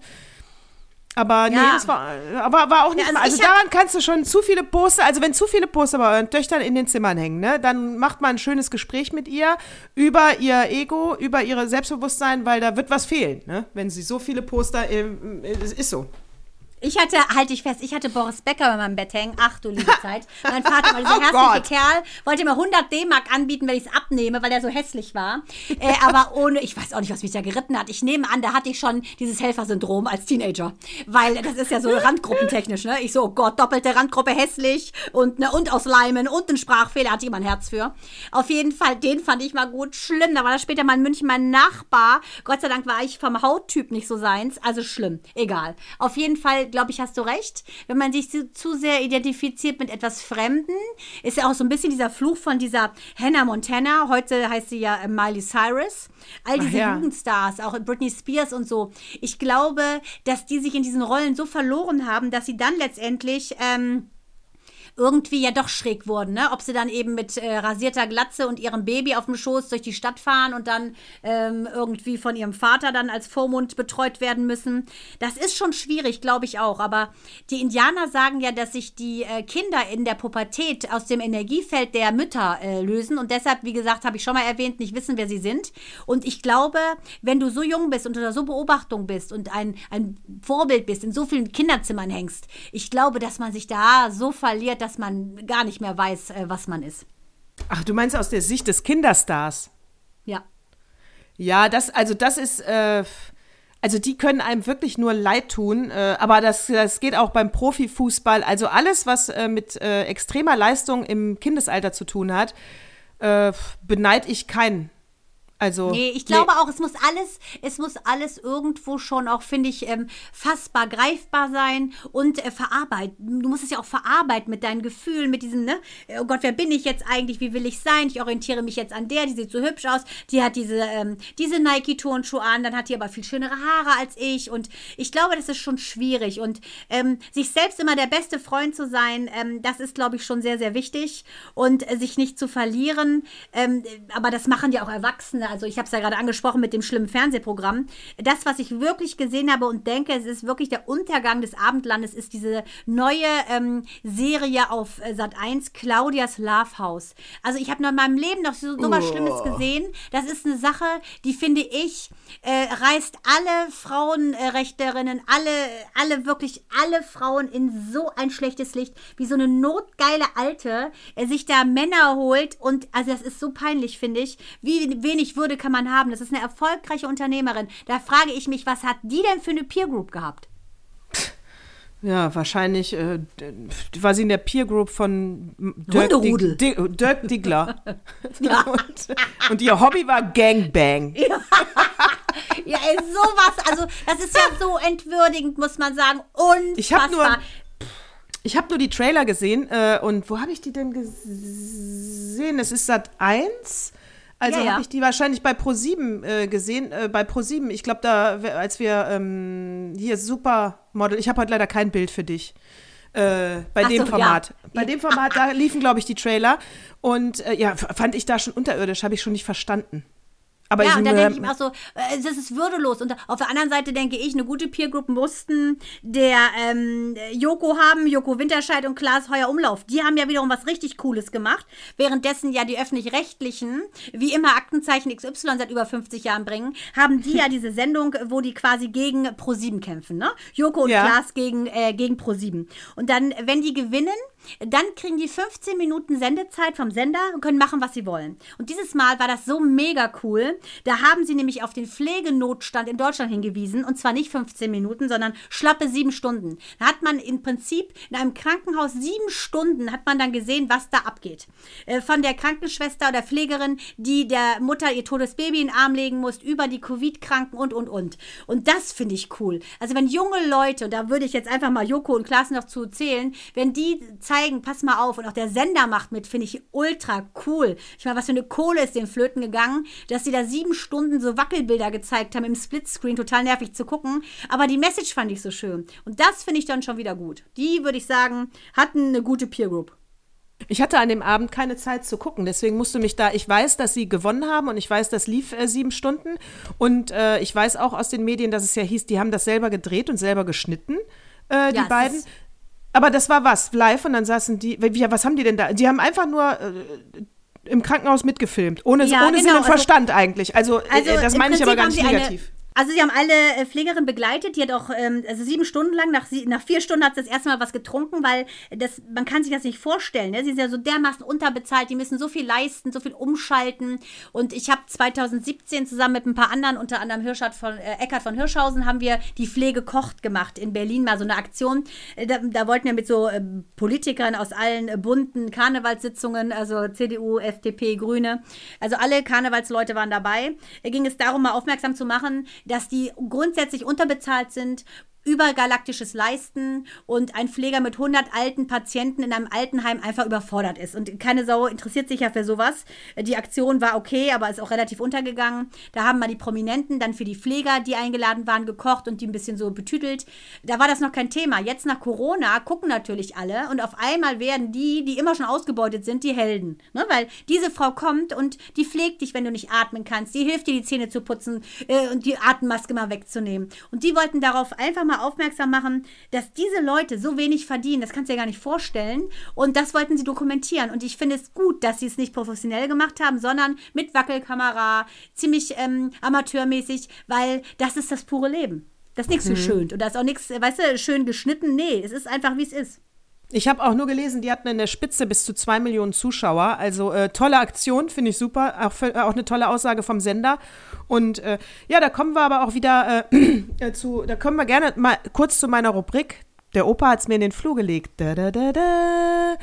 [SPEAKER 3] Aber nee,
[SPEAKER 1] Ja.
[SPEAKER 3] das war, aber war auch nicht
[SPEAKER 1] Ja, also
[SPEAKER 3] mal. Also daran kannst du schon zu viele Poster, also wenn zu viele Poster bei euren Töchtern in den Zimmern hängen, ne, dann macht mal ein schönes Gespräch mit ihr über ihr Ego, über ihr Selbstbewusstsein, weil da wird was fehlen, ne? Wenn sie so viele Poster, ähm, es ist so.
[SPEAKER 1] Ich hatte, halte ich fest, ich hatte Boris Becker bei meinem Bett hängen. Ach du liebe Zeit. Mein Vater war dieser [laughs]
[SPEAKER 3] Oh
[SPEAKER 1] herzliche. Kerl, wollte mir 100 D-Mark anbieten, wenn ich es abnehme, weil er so hässlich war. Äh, aber ohne, ich weiß auch nicht, was mich da geritten hat. Ich nehme an, da hatte ich schon dieses Helfersyndrom als Teenager. Weil das ist ja so randgruppentechnisch, ne? Ich so, oh Gott, doppelte Randgruppe hässlich und, ne, und aus Leimen und ein Sprachfehler, hatte ich immer ein Herz für. Auf jeden Fall, den fand ich mal gut. Schlimm, da war das später mal in München mein Nachbar. Gott sei Dank war ich vom Hauttyp nicht so seins. Also schlimm, egal. Auf jeden Fall, glaube ich, hast du recht. Wenn man sich zu, zu sehr identifiziert mit etwas Fremden, ist ja auch so ein bisschen dieser Fluch von dieser Hannah Montana. Heute heißt sie ja äh, Miley Cyrus. All diese
[SPEAKER 3] ja.
[SPEAKER 1] Jugendstars, auch Britney Spears und so. Ich glaube, dass die sich in diesen Rollen so verloren haben, dass sie dann letztendlich. Ähm, irgendwie ja doch schräg wurden, ne? Ob sie dann eben mit äh, rasierter Glatze und ihrem Baby auf dem Schoß durch die Stadt fahren und dann ähm, irgendwie von ihrem Vater dann als Vormund betreut werden müssen. Das ist schon schwierig, glaube ich auch. Aber die Indianer sagen ja, dass sich die äh, Kinder in der Pubertät aus dem Energiefeld der Mütter äh, lösen und deshalb, wie gesagt, habe ich schon mal erwähnt, nicht wissen, wer sie sind. Und ich glaube, wenn du so jung bist und unter so Beobachtung bist und ein, ein Vorbild bist, in so vielen Kinderzimmern hängst, ich glaube, dass man sich da so verliert, dass man gar nicht mehr weiß, äh, was man ist.
[SPEAKER 3] Ach, du meinst aus der Sicht des Kinderstars?
[SPEAKER 1] Ja.
[SPEAKER 3] Ja, das, also das ist, äh, also die können einem wirklich nur leid tun, äh, aber das, das geht auch beim Profifußball. Also alles, was äh, mit äh, extremer Leistung im Kindesalter zu tun hat, äh, beneid ich keinen. Also,
[SPEAKER 1] Nee, ich glaube auch, es muss alles, es muss alles irgendwo schon auch, finde ich, ähm, fassbar, greifbar sein und äh, verarbeiten. Du musst es ja auch verarbeiten mit deinen Gefühlen, mit diesem, ne, oh Gott, wer bin ich jetzt eigentlich, wie will ich sein? Ich orientiere mich jetzt an der, die sieht so hübsch aus, die hat diese, ähm, diese Nike-Turnschuhe an, dann hat die aber viel schönere Haare als ich und ich glaube, das ist schon schwierig und ähm, sich selbst immer der beste Freund zu sein, ähm, das ist, glaube ich, schon sehr, sehr wichtig und äh, sich nicht zu verlieren, ähm, aber das machen ja auch Erwachsene, also ich habe es ja gerade angesprochen mit dem schlimmen Fernsehprogramm. Das, was ich wirklich gesehen habe und denke, es ist wirklich der Untergang des Abendlandes, ist diese neue ähm, Serie auf äh, Sat 1, Claudias Love House. Also ich habe noch in meinem Leben noch so, so was Schlimmes gesehen. Das ist eine Sache, die finde ich, äh, reißt alle Frauenrechterinnen, alle, alle, wirklich alle Frauen in so ein schlechtes Licht, wie so eine notgeile Alte äh, sich da Männer holt und also das ist so peinlich, finde ich. Wie wenig Würde kann man haben? Das ist eine erfolgreiche Unternehmerin. Da frage ich mich, was hat die denn für eine Peer Group gehabt?
[SPEAKER 3] Ja, wahrscheinlich äh, war sie in der Peer Group von Dirk,
[SPEAKER 1] Hunderudel.
[SPEAKER 3] Dig Dirk Diggler. [laughs] und, und ihr Hobby war Gangbang. [laughs]
[SPEAKER 1] Ja, ey, sowas, also das ist ja so entwürdigend, muss man sagen. Unfassbar.
[SPEAKER 3] Ich habe nur, ich hab nur die Trailer gesehen äh, und wo habe ich die denn gesehen? Es ist Sat 1. Also
[SPEAKER 1] Ja, ja.
[SPEAKER 3] habe ich die wahrscheinlich bei Pro7 äh, gesehen. Äh, bei Pro7, ich glaube, da, als wir ähm, hier Supermodel, ich habe heute leider kein Bild für dich. Äh, bei
[SPEAKER 1] Ach
[SPEAKER 3] dem
[SPEAKER 1] so,
[SPEAKER 3] Format.
[SPEAKER 1] ja.
[SPEAKER 3] Bei dem Format, da liefen, glaube ich, die Trailer. Und äh, ja, fand ich da schon unterirdisch, habe ich schon nicht verstanden. Aber
[SPEAKER 1] Ja,
[SPEAKER 3] ich,
[SPEAKER 1] und dann denke ich mir auch so, äh, das ist würdelos. Und auf der anderen Seite denke ich, eine gute Peer Group mussten der ähm, Joko haben, Joko Winterscheid und Klaas Heuer Umlauf. Die haben ja wiederum was richtig Cooles gemacht. Währenddessen ja die Öffentlich-Rechtlichen, wie immer Aktenzeichen XY seit über 50 Jahren bringen, haben die ja [laughs] diese Sendung, wo die quasi gegen Pro7 kämpfen. Ne? Joko und
[SPEAKER 3] Ja.
[SPEAKER 1] Klaas gegen, äh, gegen Pro7. Und dann, wenn die gewinnen, dann kriegen die 15 Minuten Sendezeit vom Sender und können machen, was sie wollen. Und dieses Mal war das so mega cool. Da haben sie nämlich auf den Pflegenotstand in Deutschland hingewiesen. Und zwar nicht 15 Minuten, sondern schlappe sieben Stunden. Da hat man im Prinzip in einem Krankenhaus sieben Stunden hat man dann gesehen, was da abgeht. Äh, Von der Krankenschwester oder Pflegerin, die der Mutter ihr totes Baby in den Arm legen muss, über die Covid-Kranken und, und, und. Und das finde ich cool. Also wenn junge Leute, und da würde ich jetzt einfach mal Joko und Klaas noch zu zählen, wenn die zeigen, pass mal auf, und auch der Sender macht mit, finde ich ultra cool. Ich meine, was für eine Kohle ist den Flöten gegangen, dass sie da sieben Stunden so Wackelbilder gezeigt haben im Splitscreen, total nervig zu gucken. Aber die Message fand ich so schön. Und das finde ich dann schon wieder gut. Die, würde ich sagen, hatten eine gute Peer Group.
[SPEAKER 3] Ich hatte an dem Abend keine Zeit zu gucken, deswegen musste mich da. Ich weiß, dass sie gewonnen haben und ich weiß, das lief äh, sieben Stunden. Und äh, ich weiß auch aus den Medien, dass es ja hieß, die haben das selber gedreht und selber geschnitten, äh, die
[SPEAKER 1] Ja, es
[SPEAKER 3] beiden.
[SPEAKER 1] ist-
[SPEAKER 3] Aber das war was, live und dann saßen die. Wie, was haben die denn da? Die haben einfach nur äh, im Krankenhaus mitgefilmt, ohne,
[SPEAKER 1] Ja,
[SPEAKER 3] ohne Sinn
[SPEAKER 1] genau,
[SPEAKER 3] und
[SPEAKER 1] also-
[SPEAKER 3] Verstand eigentlich. Also,
[SPEAKER 1] Also
[SPEAKER 3] äh, das meine ich aber gar nicht
[SPEAKER 1] sie eine-
[SPEAKER 3] negativ.
[SPEAKER 1] Also sie haben alle äh, Pflegerinnen begleitet, die hat auch ähm, also sieben Stunden lang, nach, nach vier Stunden hat sie das erste Mal was getrunken, weil das, man kann sich das nicht vorstellen. Ne? Sie sind ja so dermaßen unterbezahlt, die müssen so viel leisten, so viel umschalten. Und ich habe 2017 zusammen mit ein paar anderen, unter anderem Hirschert von, äh, Eckart von Hirschhausen, haben wir die Pflege kocht gemacht in Berlin, mal so eine Aktion. Äh, da, da, wollten wir mit so äh, Politikern aus allen äh, bunten Karnevalssitzungen, also CDU, FDP, Grüne, also alle Karnevalsleute waren dabei, äh, ging es darum, mal aufmerksam zu machen, dass die grundsätzlich unterbezahlt sind übergalaktisches Leisten und ein Pfleger mit 100 alten Patienten in einem Altenheim einfach überfordert ist. Und keine Sau interessiert sich ja für sowas. Die Aktion war okay, aber ist auch relativ untergegangen. Da haben mal die Prominenten dann für die Pfleger, die eingeladen waren, gekocht und die ein bisschen so betütelt. Da war das noch kein Thema. Jetzt nach Corona gucken natürlich alle und auf einmal werden die, die immer schon ausgebeutet sind, die Helden. Ne? Weil diese Frau kommt und die pflegt dich, wenn du nicht atmen kannst. Die hilft dir, die Zähne zu putzen äh, und die Atemmaske mal wegzunehmen. Und die wollten darauf einfach mal mal aufmerksam machen, dass diese Leute so wenig verdienen. Das kannst du dir gar nicht vorstellen. Und das wollten sie dokumentieren. Und ich finde es gut, dass sie es nicht professionell gemacht haben, sondern mit Wackelkamera, ziemlich ähm, amateurmäßig, weil das ist das pure Leben. Das ist nichts mhm. so schön. Und da ist auch nichts, weißt du, schön geschnitten. Nee, es ist einfach, wie es ist.
[SPEAKER 3] Ich habe auch nur gelesen, die hatten in der Spitze bis zu zwei Millionen Zuschauer. Also äh, tolle Aktion, finde ich super. Auch, für, auch, eine tolle Aussage vom Sender. Und äh, ja, da kommen wir aber auch wieder äh, [clears throat] äh zu, da kommen wir gerne mal kurz zu meiner Rubrik. Der Opa hat es mir in den Flur gelegt. Da, da, da, da.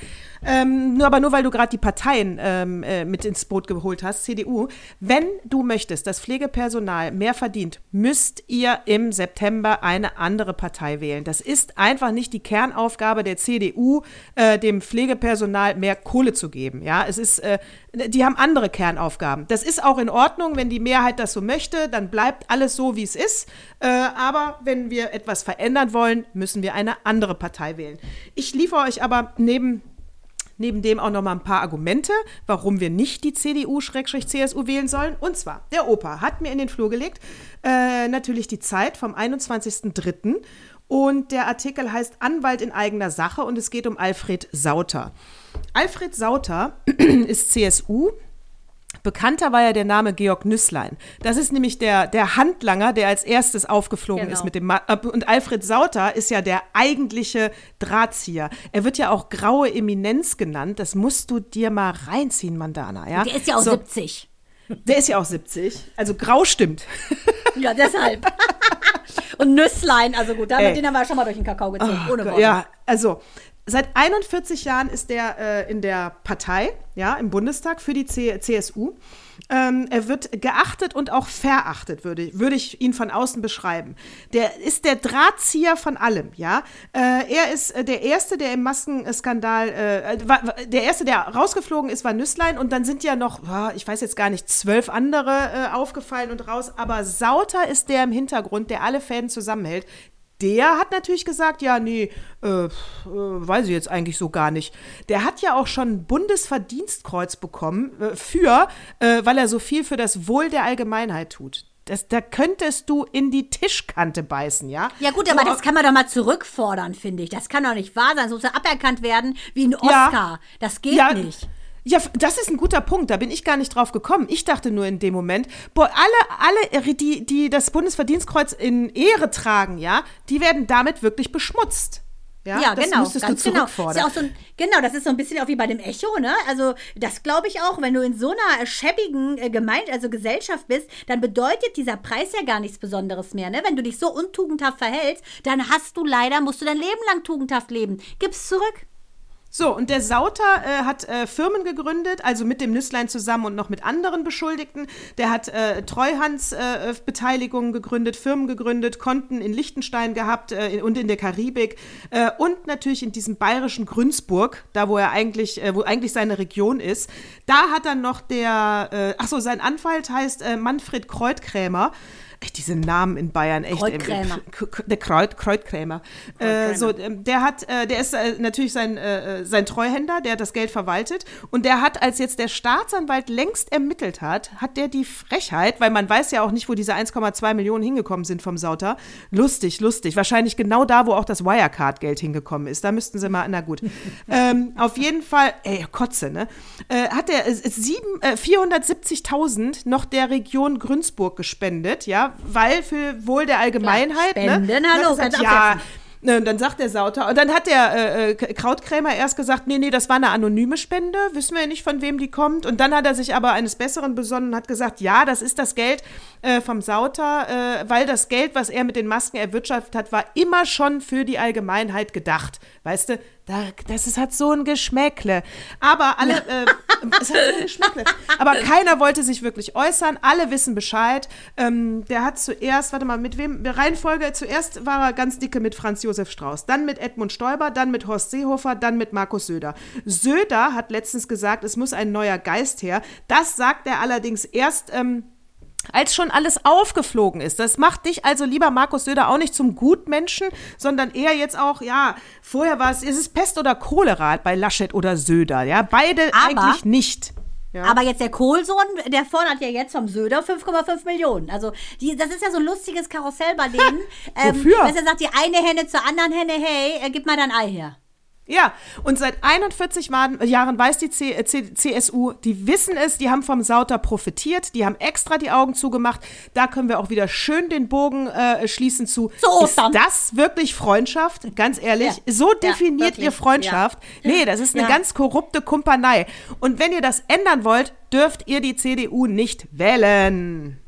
[SPEAKER 3] Ähm, nur aber nur, weil du gerade die Parteien ähm, äh, mit ins Boot geholt hast, CDU. Wenn du möchtest, dass Pflegepersonal mehr verdient, müsst ihr im September eine andere Partei wählen. Das ist einfach nicht die Kernaufgabe der CDU, äh, dem Pflegepersonal mehr Kohle zu geben. Ja, es ist, äh, die haben andere Kernaufgaben. Das ist auch in Ordnung, wenn die Mehrheit das so möchte, dann bleibt alles so, wie es ist. Äh, aber wenn wir etwas verändern wollen, müssen wir eine andere Partei wählen. Ich liefere euch aber neben Neben dem auch noch mal ein paar Argumente, warum wir nicht die CDU-CSU wählen sollen. Und zwar, der Opa hat mir in den Flur gelegt, äh, natürlich die Zeit vom 21.03. Und der Artikel heißt Anwalt in eigener Sache und es geht um Alfred Sauter. Alfred Sauter [clears throat] ist CSU, Bekannter war ja der Name Georg Nüsslein. Das ist nämlich der, der Handlanger, der als erstes aufgeflogen genau. ist mit dem Ma äh, und Alfred Sauter ist ja der eigentliche Drahtzieher. Er wird ja auch graue Eminenz genannt. Das musst du dir mal reinziehen, Mandana. Ja?
[SPEAKER 1] Der ist ja auch so. 70.
[SPEAKER 3] Der ist ja auch 70. Also grau stimmt.
[SPEAKER 1] Ja, deshalb. [laughs] Und Nüsslein, also gut, damit den haben wir schon mal durch den Kakao gezogen,
[SPEAKER 3] oh, ohne Worte. Ja, also Seit 41 Jahren ist er äh, in der Partei, ja, im Bundestag für die C CSU. Ähm, er wird geachtet und auch verachtet, würde, würde ich ihn von außen beschreiben. Der ist der Drahtzieher von allem, ja. Äh, er ist äh, der Erste, der im Maskenskandal, äh, war, der Erste, der rausgeflogen ist, war Nüsslein und dann sind ja noch, ich weiß jetzt gar nicht, zwölf andere äh, aufgefallen und raus, aber Sauter ist der im Hintergrund, der alle Fäden zusammenhält, der hat natürlich gesagt, ja, nee, äh, äh, weiß ich jetzt eigentlich so gar nicht. Der hat ja auch schon ein Bundesverdienstkreuz bekommen äh, für, äh, weil er so viel für das Wohl der Allgemeinheit tut. Das, da könntest du in die Tischkante beißen, ja?
[SPEAKER 1] Ja gut, aber so, das kann man doch mal zurückfordern, finde ich. Das kann doch nicht wahr sein. Das muss ja aberkannt werden wie ein Oscar. Ja, das geht ja, nicht.
[SPEAKER 3] Ja, das ist ein guter Punkt. Da bin ich gar nicht drauf gekommen. Ich dachte nur in dem Moment, boah, alle, alle, die, die das Bundesverdienstkreuz in Ehre tragen, ja, die werden damit wirklich beschmutzt. Ja,
[SPEAKER 1] ja das genau, müsstest du genau. zurückfordern. Genau. Ja so ein, genau, das ist so ein bisschen auch wie bei dem Echo, ne? Also, das glaube ich auch, wenn du in so einer schäbigen äh, Gemeinde, also Gesellschaft bist, dann bedeutet dieser Preis ja gar nichts Besonderes mehr, ne? Wenn du dich so untugendhaft verhältst, dann hast du leider, musst du dein Leben lang tugendhaft leben. Gib's zurück.
[SPEAKER 3] So, und der Sauter äh, hat äh, Firmen gegründet, also mit dem Nüsslein zusammen und noch mit anderen Beschuldigten. Der hat äh, Treuhandsbeteiligungen äh, gegründet, Firmen gegründet, Konten in Liechtenstein gehabt äh, und in der Karibik äh, und natürlich in diesem bayerischen Grünsburg, da wo er eigentlich, wo eigentlich seine Region ist. Da hat dann noch der, äh, ach so, sein Anwalt heißt Manfred Kreutkrämer echt diese Namen in Bayern, echt.
[SPEAKER 1] Kreutkrämer.
[SPEAKER 3] Der Kreut, Kreutkrämer. Äh, so, ähm, der hat, äh, der ist äh, natürlich sein, äh, äh, sein Treuhänder, der hat das Geld verwaltet und der hat, als jetzt der Staatsanwalt längst ermittelt hat, hat der die Frechheit, weil man weiß ja auch nicht, wo diese 1,2 Millionen hingekommen sind vom Sauter. Lustig, lustig. Wahrscheinlich genau da, wo auch das Wirecard-Geld hingekommen ist. Da müssten sie mal, na gut. [laughs] ähm, auf jeden Fall, ey, Kotze, ne? Äh, hat er 470.000 noch der Region Grünsburg gespendet, ja, ja, weil für Wohl der Allgemeinheit.
[SPEAKER 1] Klar, Spenden,
[SPEAKER 3] ne?
[SPEAKER 1] hallo,
[SPEAKER 3] gesagt,
[SPEAKER 1] kannst
[SPEAKER 3] ja,
[SPEAKER 1] absetzen.
[SPEAKER 3] Ne, und dann sagt der Sauter, und dann hat der äh, äh, Krautkrämer erst gesagt, nee, nee, das war eine anonyme Spende, wissen wir ja nicht, von wem die kommt. Und dann hat er sich aber eines Besseren besonnen und hat gesagt, ja, das ist das Geld äh, vom Sauter, äh, weil das Geld, was er mit den Masken erwirtschaftet hat, war immer schon für die Allgemeinheit gedacht. Weißt du, da, das ist, hat so ein Geschmäckle. Aber alle, [laughs] äh, es hat Geschmäckle. Aber keiner wollte sich wirklich äußern. Alle wissen Bescheid. Ähm, der hat zuerst, warte mal, mit wem, Reihenfolge, zuerst war er ganz dicke mit Franz Josef Strauß, dann mit Edmund Stoiber, dann mit Horst Seehofer, dann mit Markus Söder. Söder hat letztens gesagt, es muss ein neuer Geist her. Das sagt er allerdings erst, ähm, als schon alles aufgeflogen ist. Das macht dich also, lieber Markus Söder, auch nicht zum Gutmenschen, sondern eher jetzt auch, ja, vorher war es, ist es Pest oder Cholera bei Laschet oder Söder, ja, beide
[SPEAKER 1] Aber-
[SPEAKER 3] eigentlich nicht. Ja.
[SPEAKER 1] Aber jetzt der Kohlsohn, der fordert ja jetzt vom Söder 5,5 Millionen. Also die, das ist ja so ein lustiges Karussell bei denen. [laughs] ähm,
[SPEAKER 3] Wofür?
[SPEAKER 1] Dass er sagt, die eine Henne zur anderen Henne, hey, äh, gib mal dein Ei her.
[SPEAKER 3] Ja, und seit 41 Mal- Jahren weiß die C äh, CSU, die wissen es, die haben vom Sauter profitiert, die haben extra die Augen zugemacht. Da können wir auch wieder schön den Bogen äh, schließen zu.
[SPEAKER 1] Ostern.
[SPEAKER 3] Ist das wirklich Freundschaft? Ganz ehrlich,
[SPEAKER 1] Ja.
[SPEAKER 3] so
[SPEAKER 1] Ja,
[SPEAKER 3] definiert
[SPEAKER 1] wirklich.
[SPEAKER 3] ihr Freundschaft? Nee, das ist eine
[SPEAKER 1] Ja.
[SPEAKER 3] ganz korrupte Kumpanei. Und wenn ihr das ändern wollt, dürft ihr die CDU nicht wählen.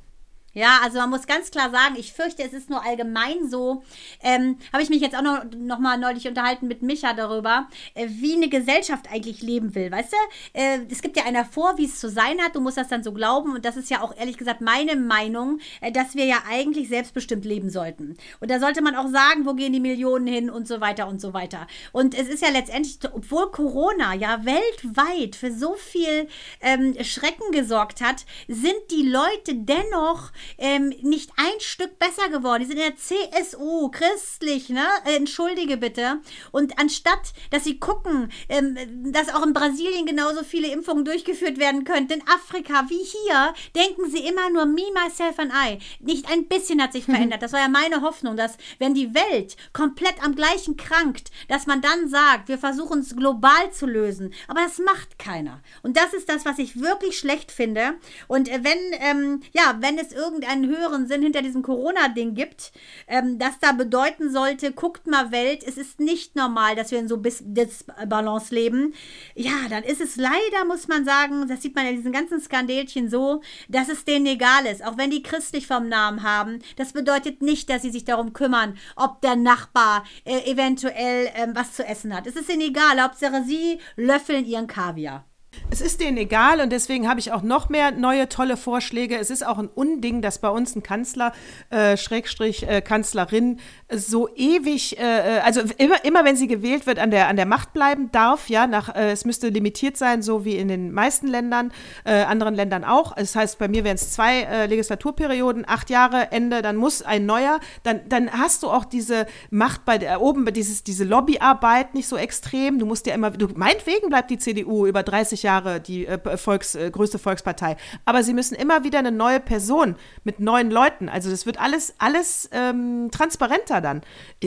[SPEAKER 1] Ja, also man muss ganz klar sagen, ich fürchte, es ist nur allgemein so. Ähm, Habe ich mich jetzt auch noch, noch mal neulich unterhalten mit Micha darüber, äh, wie eine Gesellschaft eigentlich leben will. Weißt du, äh, es gibt ja einer vor, wie es zu sein hat. Du musst das dann so glauben. Und das ist ja auch ehrlich gesagt meine Meinung, äh, dass wir ja eigentlich selbstbestimmt leben sollten. Und da sollte man auch sagen, wo gehen die Millionen hin und so weiter und so weiter. Und es ist ja letztendlich, obwohl Corona ja weltweit für so viel ähm, Schrecken gesorgt hat, sind die Leute dennoch ähm, nicht ein Stück besser geworden. Die sind in der CSU, christlich, ne? Äh, entschuldige bitte. Und anstatt, dass sie gucken, ähm, dass auch in Brasilien genauso viele Impfungen durchgeführt werden könnten, in Afrika wie hier, denken sie immer nur me, myself and I. Nicht ein bisschen hat sich [laughs] verändert. Das war ja meine Hoffnung, dass wenn die Welt komplett am gleichen krankt, dass man dann sagt, wir versuchen es global zu lösen. Aber das macht keiner. Und das ist das, was ich wirklich schlecht finde. Und äh, wenn, ähm, ja, wenn es irgendeinen höheren Sinn hinter diesem Corona-Ding gibt, ähm, das da bedeuten sollte, guckt mal Welt, es ist nicht normal, dass wir in so Bis Disbalance leben. Ja, dann ist es leider, muss man sagen, das sieht man in diesen ganzen Skandälchen so, dass es denen egal ist, auch wenn die christlich vom Namen haben. Das bedeutet nicht, dass sie sich darum kümmern, ob der Nachbar äh, eventuell ähm, was zu essen hat. Es ist ihnen egal, Hauptsache sie löffeln ihren Kaviar.
[SPEAKER 3] Es ist denen egal und deswegen habe ich auch noch mehr neue tolle Vorschläge. Es ist auch ein Unding, dass bei uns ein Kanzler, äh, Schrägstrich äh, Kanzlerin, so ewig, äh, also immer, immer wenn sie gewählt wird, an der, an der Macht bleiben darf. Ja, nach, äh, es müsste limitiert sein, so wie in den meisten Ländern, äh, anderen Ländern auch. Das heißt, bei mir wären es zwei äh, Legislaturperioden, acht Jahre, Ende, dann muss ein neuer. Dann, dann hast du auch diese Macht bei der, oben, dieses, diese Lobbyarbeit nicht so extrem. Du musst ja immer, du, meinetwegen bleibt die CDU über 30 Jahre die äh, Volks, äh, größte Volkspartei. Aber sie müssen immer wieder eine neue Person mit neuen Leuten. Also das wird alles, alles ähm, transparenter dann.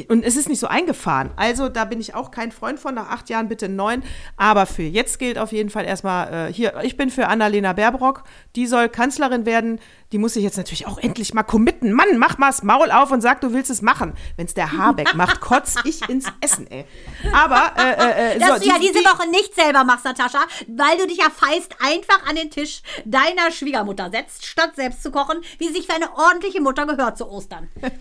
[SPEAKER 3] Und es ist nicht so eingefahren. Also da bin ich auch kein Freund von. Nach acht Jahren bitte neun. Aber für jetzt gilt auf jeden Fall erstmal äh, hier, ich bin für Annalena Baerbock. Die soll Kanzlerin werden. Die muss sich jetzt natürlich auch endlich mal committen. Mann, mach mal das Maul auf und sag, du willst es machen. Wenn es der Habeck macht, kotz ich ins Essen, ey. Aber, äh, äh, äh,
[SPEAKER 1] Dass
[SPEAKER 3] so,
[SPEAKER 1] du ja
[SPEAKER 3] die-
[SPEAKER 1] diese
[SPEAKER 3] die-
[SPEAKER 1] Woche nicht selber machst, Natascha, weil du dich ja feist einfach an den Tisch deiner Schwiegermutter setzt, statt selbst zu kochen, wie sich für eine ordentliche Mutter gehört zu Ostern. [laughs]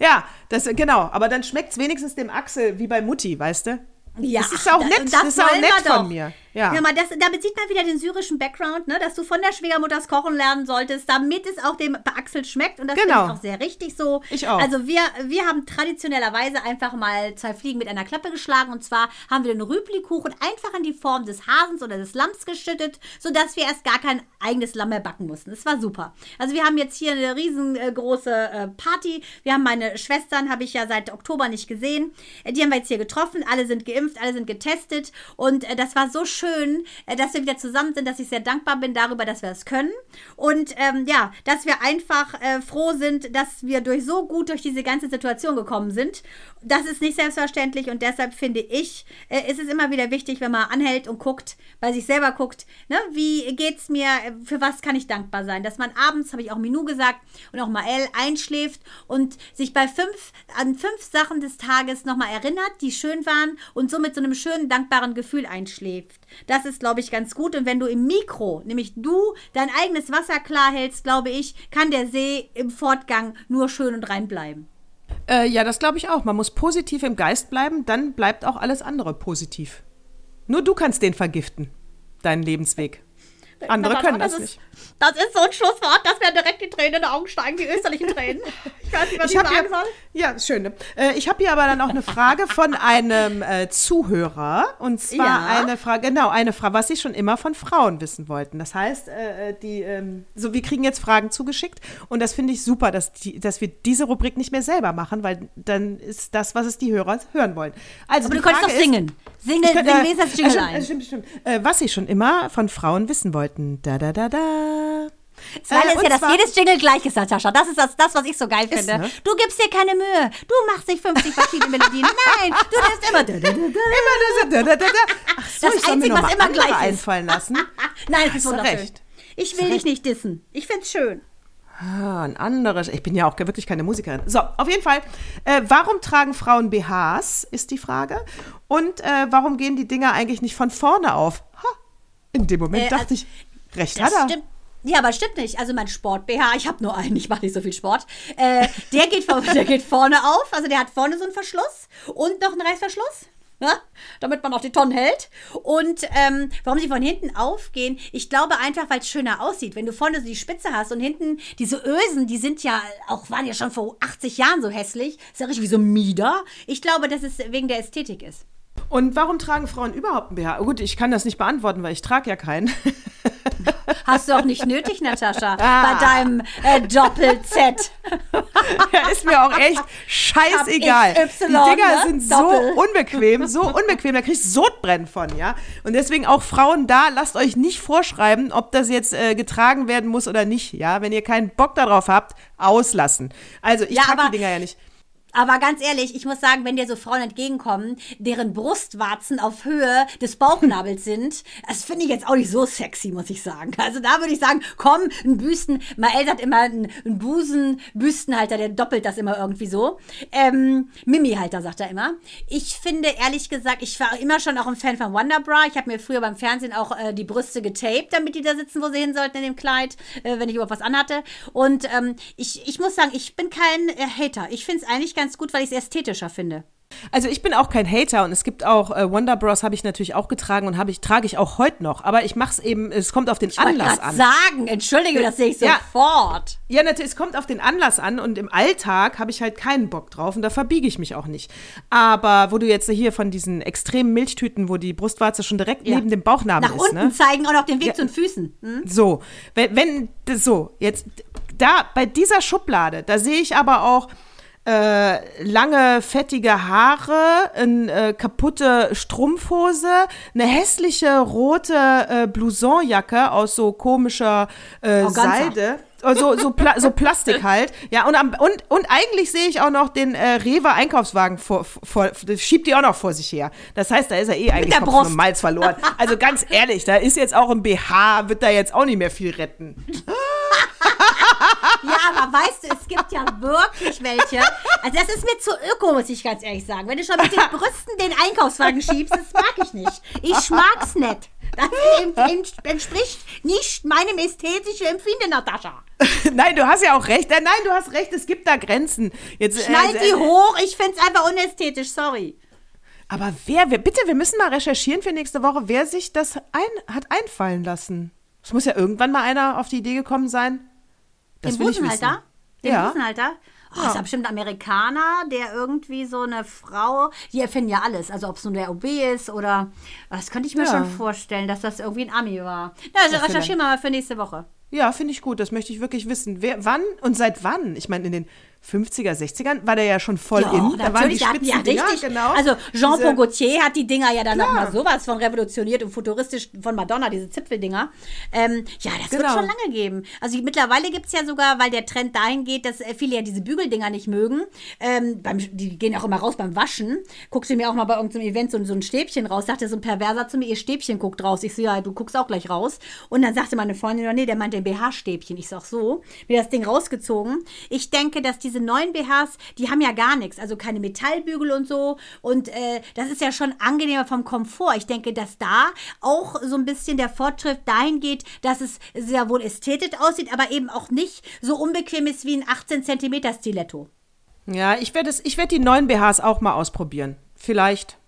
[SPEAKER 3] Ja, das, genau. Aber dann schmeckt es wenigstens dem Axel wie bei Mutti, weißt du?
[SPEAKER 1] Ja,
[SPEAKER 3] Das ist auch nett.
[SPEAKER 1] und
[SPEAKER 3] Das, ist auch nett von
[SPEAKER 1] doch.
[SPEAKER 3] mir. Ja.
[SPEAKER 1] Ja, mal das, damit sieht man wieder den syrischen Background, ne, dass du von der Schwiegermutters kochen lernen solltest, damit es auch dem Axel schmeckt. Und das
[SPEAKER 3] Genau.
[SPEAKER 1] finde ich auch sehr richtig so.
[SPEAKER 3] Ich auch.
[SPEAKER 1] Also wir, wir haben traditionellerweise einfach mal zwei Fliegen mit einer Klappe geschlagen. Und zwar haben wir den Rüblikuchen einfach in die Form des Hasens oder des Lamms geschüttet, sodass wir erst gar kein eigenes Lamm mehr backen mussten. Das war super. Also wir haben jetzt hier eine riesengroße äh, Party. Wir haben meine Schwestern, habe ich ja seit Oktober nicht gesehen. Äh, Die haben wir jetzt hier getroffen. Alle sind geimpft, alle sind getestet. Und äh, das war so schön, äh, dass wir wieder zusammen sind, dass ich sehr dankbar bin darüber, dass wir es können. Und ähm, ja, dass wir einfach äh, froh sind, dass wir durch so gut durch diese ganze Situation gekommen sind. Das ist nicht selbstverständlich und deshalb finde ich, äh, ist es immer wieder wichtig, wenn man anhält und guckt, bei sich selber guckt, ne, wie geht's mir, für was kann ich dankbar sein? Dass man abends, habe ich auch Minu gesagt und auch Mael, einschläft und sich bei fünf, an fünf Sachen des Tages nochmal erinnert, die schön waren und so mit so einem schönen, dankbaren Gefühl einschläft. Das ist, glaube ich, ganz gut. Und wenn du im Mikro, nämlich du, dein eigenes Wasser klar hältst, glaube ich, kann der See im Fortgang nur schön und rein bleiben.
[SPEAKER 3] Äh, ja, das glaube ich auch. Man muss positiv im Geist bleiben, dann bleibt auch alles andere positiv. Nur du kannst den vergiften, deinen Lebensweg. Andere
[SPEAKER 1] Das-
[SPEAKER 3] können
[SPEAKER 1] das
[SPEAKER 3] das
[SPEAKER 1] ist-
[SPEAKER 3] nicht.
[SPEAKER 1] Das ist so ein Schlusswort, dass mir direkt die Tränen in die Augen steigen, die österlichen [laughs] Tränen. Ich weiß nicht, was ich,
[SPEAKER 3] Ich
[SPEAKER 1] sagen
[SPEAKER 3] hier,
[SPEAKER 1] soll.
[SPEAKER 3] ja, ist schön. Äh, ich habe hier aber dann auch eine Frage von einem äh, Zuhörer. Und zwar
[SPEAKER 1] Ja.
[SPEAKER 3] eine Frage, genau, eine Frage, was sie schon immer von Frauen wissen wollten. Das heißt, äh, die, ähm, so, wir kriegen jetzt Fragen zugeschickt. Und das finde ich super, dass, die, dass wir diese Rubrik nicht mehr selber machen, weil dann ist das, was es die Hörer hören wollen. Also,
[SPEAKER 1] Aber du könntest
[SPEAKER 3] Frage
[SPEAKER 1] doch singen. Singen,
[SPEAKER 3] Ich könnte-
[SPEAKER 1] singen, lese das
[SPEAKER 3] äh,
[SPEAKER 1] Jingle ein.
[SPEAKER 3] äh, Stimmt, stimmt. Äh, was sie schon immer von Frauen wissen wollten. Da, da, da, da.
[SPEAKER 1] Das Geile
[SPEAKER 3] Äh,
[SPEAKER 1] ist ja, dass jedes Jingle gleich ist, Natascha. Das ist das, das was ich so geil finde.
[SPEAKER 3] ne?
[SPEAKER 1] Du gibst dir keine Mühe. Du machst nicht 50 verschiedene Melodien. [laughs] Nein, du nimmst immer. Da, da, da, da.
[SPEAKER 3] Immer das, da, da, da, da. Ach so,
[SPEAKER 1] Das
[SPEAKER 3] ich soll mir
[SPEAKER 1] Einzige,
[SPEAKER 3] noch
[SPEAKER 1] was immer gleich ist.
[SPEAKER 3] einfallen lassen. [laughs]
[SPEAKER 1] Nein, das ist wunderschön.
[SPEAKER 3] recht.
[SPEAKER 1] Ich will dich nicht dissen. Ich find's schön.
[SPEAKER 3] Ah, ein anderes. Ich bin ja auch wirklich keine Musikerin. So, auf jeden Fall. Äh, warum tragen Frauen BHs, ist die Frage. Und äh, warum gehen die Dinger eigentlich nicht von vorne auf? Ha, in dem Moment
[SPEAKER 1] Äh,
[SPEAKER 3] dachte
[SPEAKER 1] also,
[SPEAKER 3] ich, recht hat er.
[SPEAKER 1] stimmt. Ja, aber stimmt nicht. Also mein Sport-BH, ich habe nur einen, ich mache nicht so viel Sport. Äh, der, geht, [laughs] der geht vorne auf, also der hat vorne so einen Verschluss und noch einen Reißverschluss. Ja, damit man auch die Tonnen hält. Und ähm, warum sie von hinten aufgehen, ich glaube einfach, weil es schöner aussieht. Wenn du vorne so die Spitze hast und hinten diese Ösen, die sind ja auch, waren ja schon vor 80 Jahren so hässlich. Ist ja richtig wie so Mieder. Ich glaube, dass es wegen der Ästhetik ist.
[SPEAKER 3] Und warum tragen Frauen überhaupt ein BH? Gut, ich kann das nicht beantworten, weil ich trage ja keinen. [laughs]
[SPEAKER 1] Hast du auch nicht nötig, Natascha,
[SPEAKER 3] Ah.
[SPEAKER 1] bei deinem äh, Doppel-Z.
[SPEAKER 3] ja, ist mir auch echt scheißegal. Die Dinger
[SPEAKER 1] ne?
[SPEAKER 3] sind so
[SPEAKER 1] Doppel.
[SPEAKER 3] unbequem, so unbequem, da kriegst du Sodbrennen von, ja. Und deswegen auch Frauen da, lasst euch nicht vorschreiben, ob das jetzt äh, getragen werden muss oder nicht, ja. Wenn ihr keinen Bock darauf habt, auslassen. Also ich
[SPEAKER 1] Ja,
[SPEAKER 3] trage die Dinger ja nicht.
[SPEAKER 1] Aber ganz ehrlich, ich muss sagen, wenn dir so Frauen entgegenkommen, deren Brustwarzen auf Höhe des Bauchnabels sind, das finde ich jetzt auch nicht so sexy, muss ich sagen. Also da würde ich sagen, komm, ein Büsten, Mael sagt immer, ein, ein Busen-Büstenhalter, der doppelt das immer irgendwie so. Ähm, Mimi-Halter, sagt er immer. Ich finde, ehrlich gesagt, ich war immer schon auch ein Fan von Wonderbra. Ich habe mir früher beim Fernsehen auch äh, die Brüste getaped, damit die da sitzen, wo sie hin sollten in dem Kleid, äh, wenn ich überhaupt was anhatte. Und ähm, ich, ich muss sagen, ich bin kein äh, Hater. Ich finde es eigentlich ganz gut, weil ich es ästhetischer finde.
[SPEAKER 3] Also ich bin auch kein Hater und es gibt auch äh, Wonder Bros habe ich natürlich auch getragen und habe ich trage ich auch heute noch, aber ich mache es eben, es kommt auf den
[SPEAKER 1] Ich
[SPEAKER 3] Anlass an.
[SPEAKER 1] sagen, entschuldige, das sehe ich
[SPEAKER 3] Ja.
[SPEAKER 1] sofort.
[SPEAKER 3] Ja, natürlich, es kommt auf den Anlass an und im Alltag habe ich halt keinen Bock drauf und da verbiege ich mich auch nicht. Aber wo du jetzt hier von diesen extremen Milchtüten, wo die Brustwarze schon direkt
[SPEAKER 1] Ja.
[SPEAKER 3] neben dem Bauchnabel
[SPEAKER 1] Nach
[SPEAKER 3] ist,
[SPEAKER 1] unten
[SPEAKER 3] ne?
[SPEAKER 1] zeigen und auch den Weg
[SPEAKER 3] Ja.
[SPEAKER 1] zu den Füßen. Hm?
[SPEAKER 3] So, wenn, wenn so, jetzt da bei dieser Schublade, da sehe ich aber auch äh, lange, fettige Haare, eine äh, kaputte Strumpfhose, eine hässliche rote äh, Blousonjacke aus so komischer äh. Seide. Oh, So, so, Pla so Plastik halt. Ja, und, am, und, und eigentlich sehe ich auch noch den äh, Rewe Einkaufswagen vor, vor, schiebt die auch noch vor sich her. Das heißt, da ist er eh eigentlich und Malz verloren. Also ganz ehrlich, da ist jetzt auch ein BH, wird da jetzt auch nicht mehr viel retten. [laughs]
[SPEAKER 1] Ja, aber weißt du, es gibt ja wirklich welche. Also das ist mir zu öko, muss ich ganz ehrlich sagen. Wenn du schon mit den Brüsten den Einkaufswagen schiebst, das mag ich nicht. Ich mag's nicht. Das ent- ent- entspricht nicht meinem ästhetischen Empfinden, Natascha.
[SPEAKER 3] Nein, du hast ja auch recht. Äh, Nein, du hast recht, es gibt da Grenzen. Jetzt,
[SPEAKER 1] Schneid
[SPEAKER 3] äh,
[SPEAKER 1] die
[SPEAKER 3] äh,
[SPEAKER 1] hoch, ich find's einfach unästhetisch, sorry.
[SPEAKER 3] Aber wer, wer, bitte, wir müssen mal recherchieren für nächste Woche, wer sich das ein, hat einfallen lassen. Es muss ja irgendwann mal einer auf die Idee gekommen sein. Das
[SPEAKER 1] Den Busenhalter? Den
[SPEAKER 3] Ja.
[SPEAKER 1] Busenhalter? Oh, Ist ja bestimmt ein Amerikaner, der irgendwie so eine Frau, die erfinden ja alles. Also ob es nun der OB ist oder, das könnte ich mir
[SPEAKER 3] Ja.
[SPEAKER 1] schon vorstellen, dass das irgendwie ein Ami war. Na, also recherchieren wir mal für nächste Woche.
[SPEAKER 3] Ja, finde ich gut. Das möchte ich wirklich wissen. Wer, wann und seit wann? Ich meine, in den 50er, 60ern war der ja schon voll
[SPEAKER 1] Ja,
[SPEAKER 3] in. Da waren die
[SPEAKER 1] hatten ja
[SPEAKER 3] Spitzendinger,
[SPEAKER 1] richtig.
[SPEAKER 3] genau.
[SPEAKER 1] Also Jean-Paul
[SPEAKER 3] Diese-
[SPEAKER 1] Gaultier hat die Dinger ja dann nochmal sowas von revolutioniert und futuristisch von Madonna, diese Zipfeldinger. Ähm, ja, das wird
[SPEAKER 3] Genau.
[SPEAKER 1] schon lange geben. Also mittlerweile gibt es ja sogar, weil der Trend dahin geht, dass äh, viele ja diese Bügeldinger nicht mögen. Ähm, beim, die gehen auch immer raus beim Waschen. Guckte mir auch mal bei irgendeinem Event so, so ein Stäbchen raus. Sagte so ein Perverser zu mir, ihr Stäbchen guckt raus. Ich so, ja, du guckst auch gleich raus. Und dann sagte meine Freundin, oh, nee, der meint den BH-Stäbchen. Ich sag so, mir das Ding rausgezogen. Ich denke, dass diese neuen BHs, die haben ja gar nichts. Also keine Metallbügel und so. Und äh, das ist ja schon angenehmer vom Komfort. Ich denke, dass da auch so ein bisschen der Fortschritt dahin geht, dass es sehr wohl ästhetisch aussieht, aber eben auch nicht so unbequem ist wie ein 18 Zentimeter Stiletto.
[SPEAKER 3] Ja, ich werde werd die neuen BHs auch mal ausprobieren. Vielleicht.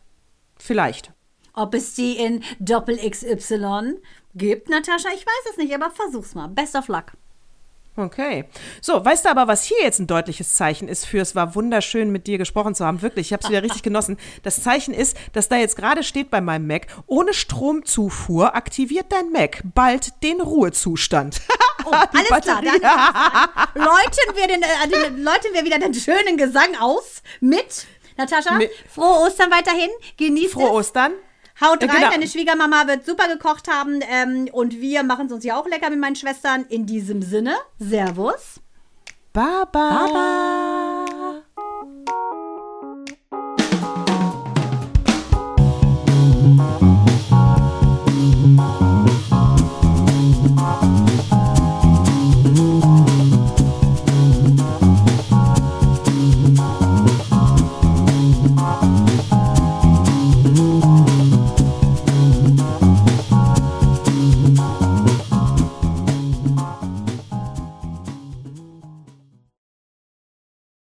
[SPEAKER 3] Vielleicht.
[SPEAKER 1] Ob es die in Doppel XY gibt, Natascha, ich weiß es nicht, aber versuch's mal. Best of luck.
[SPEAKER 3] Okay. So, weißt du aber, was hier jetzt ein deutliches Zeichen ist für, es war wunderschön mit dir gesprochen zu haben. Wirklich, ich habe es wieder richtig genossen. Das Zeichen ist, dass da jetzt gerade steht bei meinem Mac, ohne Stromzufuhr aktiviert dein Mac bald den Ruhezustand. [laughs]
[SPEAKER 1] Oh, alles klar, dann läuten wir, den, äh, den, läuten wir wieder den schönen Gesang aus mit Natascha.
[SPEAKER 3] Mit-
[SPEAKER 1] frohe Ostern weiterhin. Genießt
[SPEAKER 3] Frohe
[SPEAKER 1] es.
[SPEAKER 3] Ostern.
[SPEAKER 1] Haut
[SPEAKER 3] Äh,
[SPEAKER 1] rein,
[SPEAKER 3] genau.
[SPEAKER 1] deine Schwiegermama wird super gekocht haben ähm, und wir machen es uns ja auch lecker mit meinen Schwestern. In diesem Sinne, Servus.
[SPEAKER 3] Baba.
[SPEAKER 1] Baba.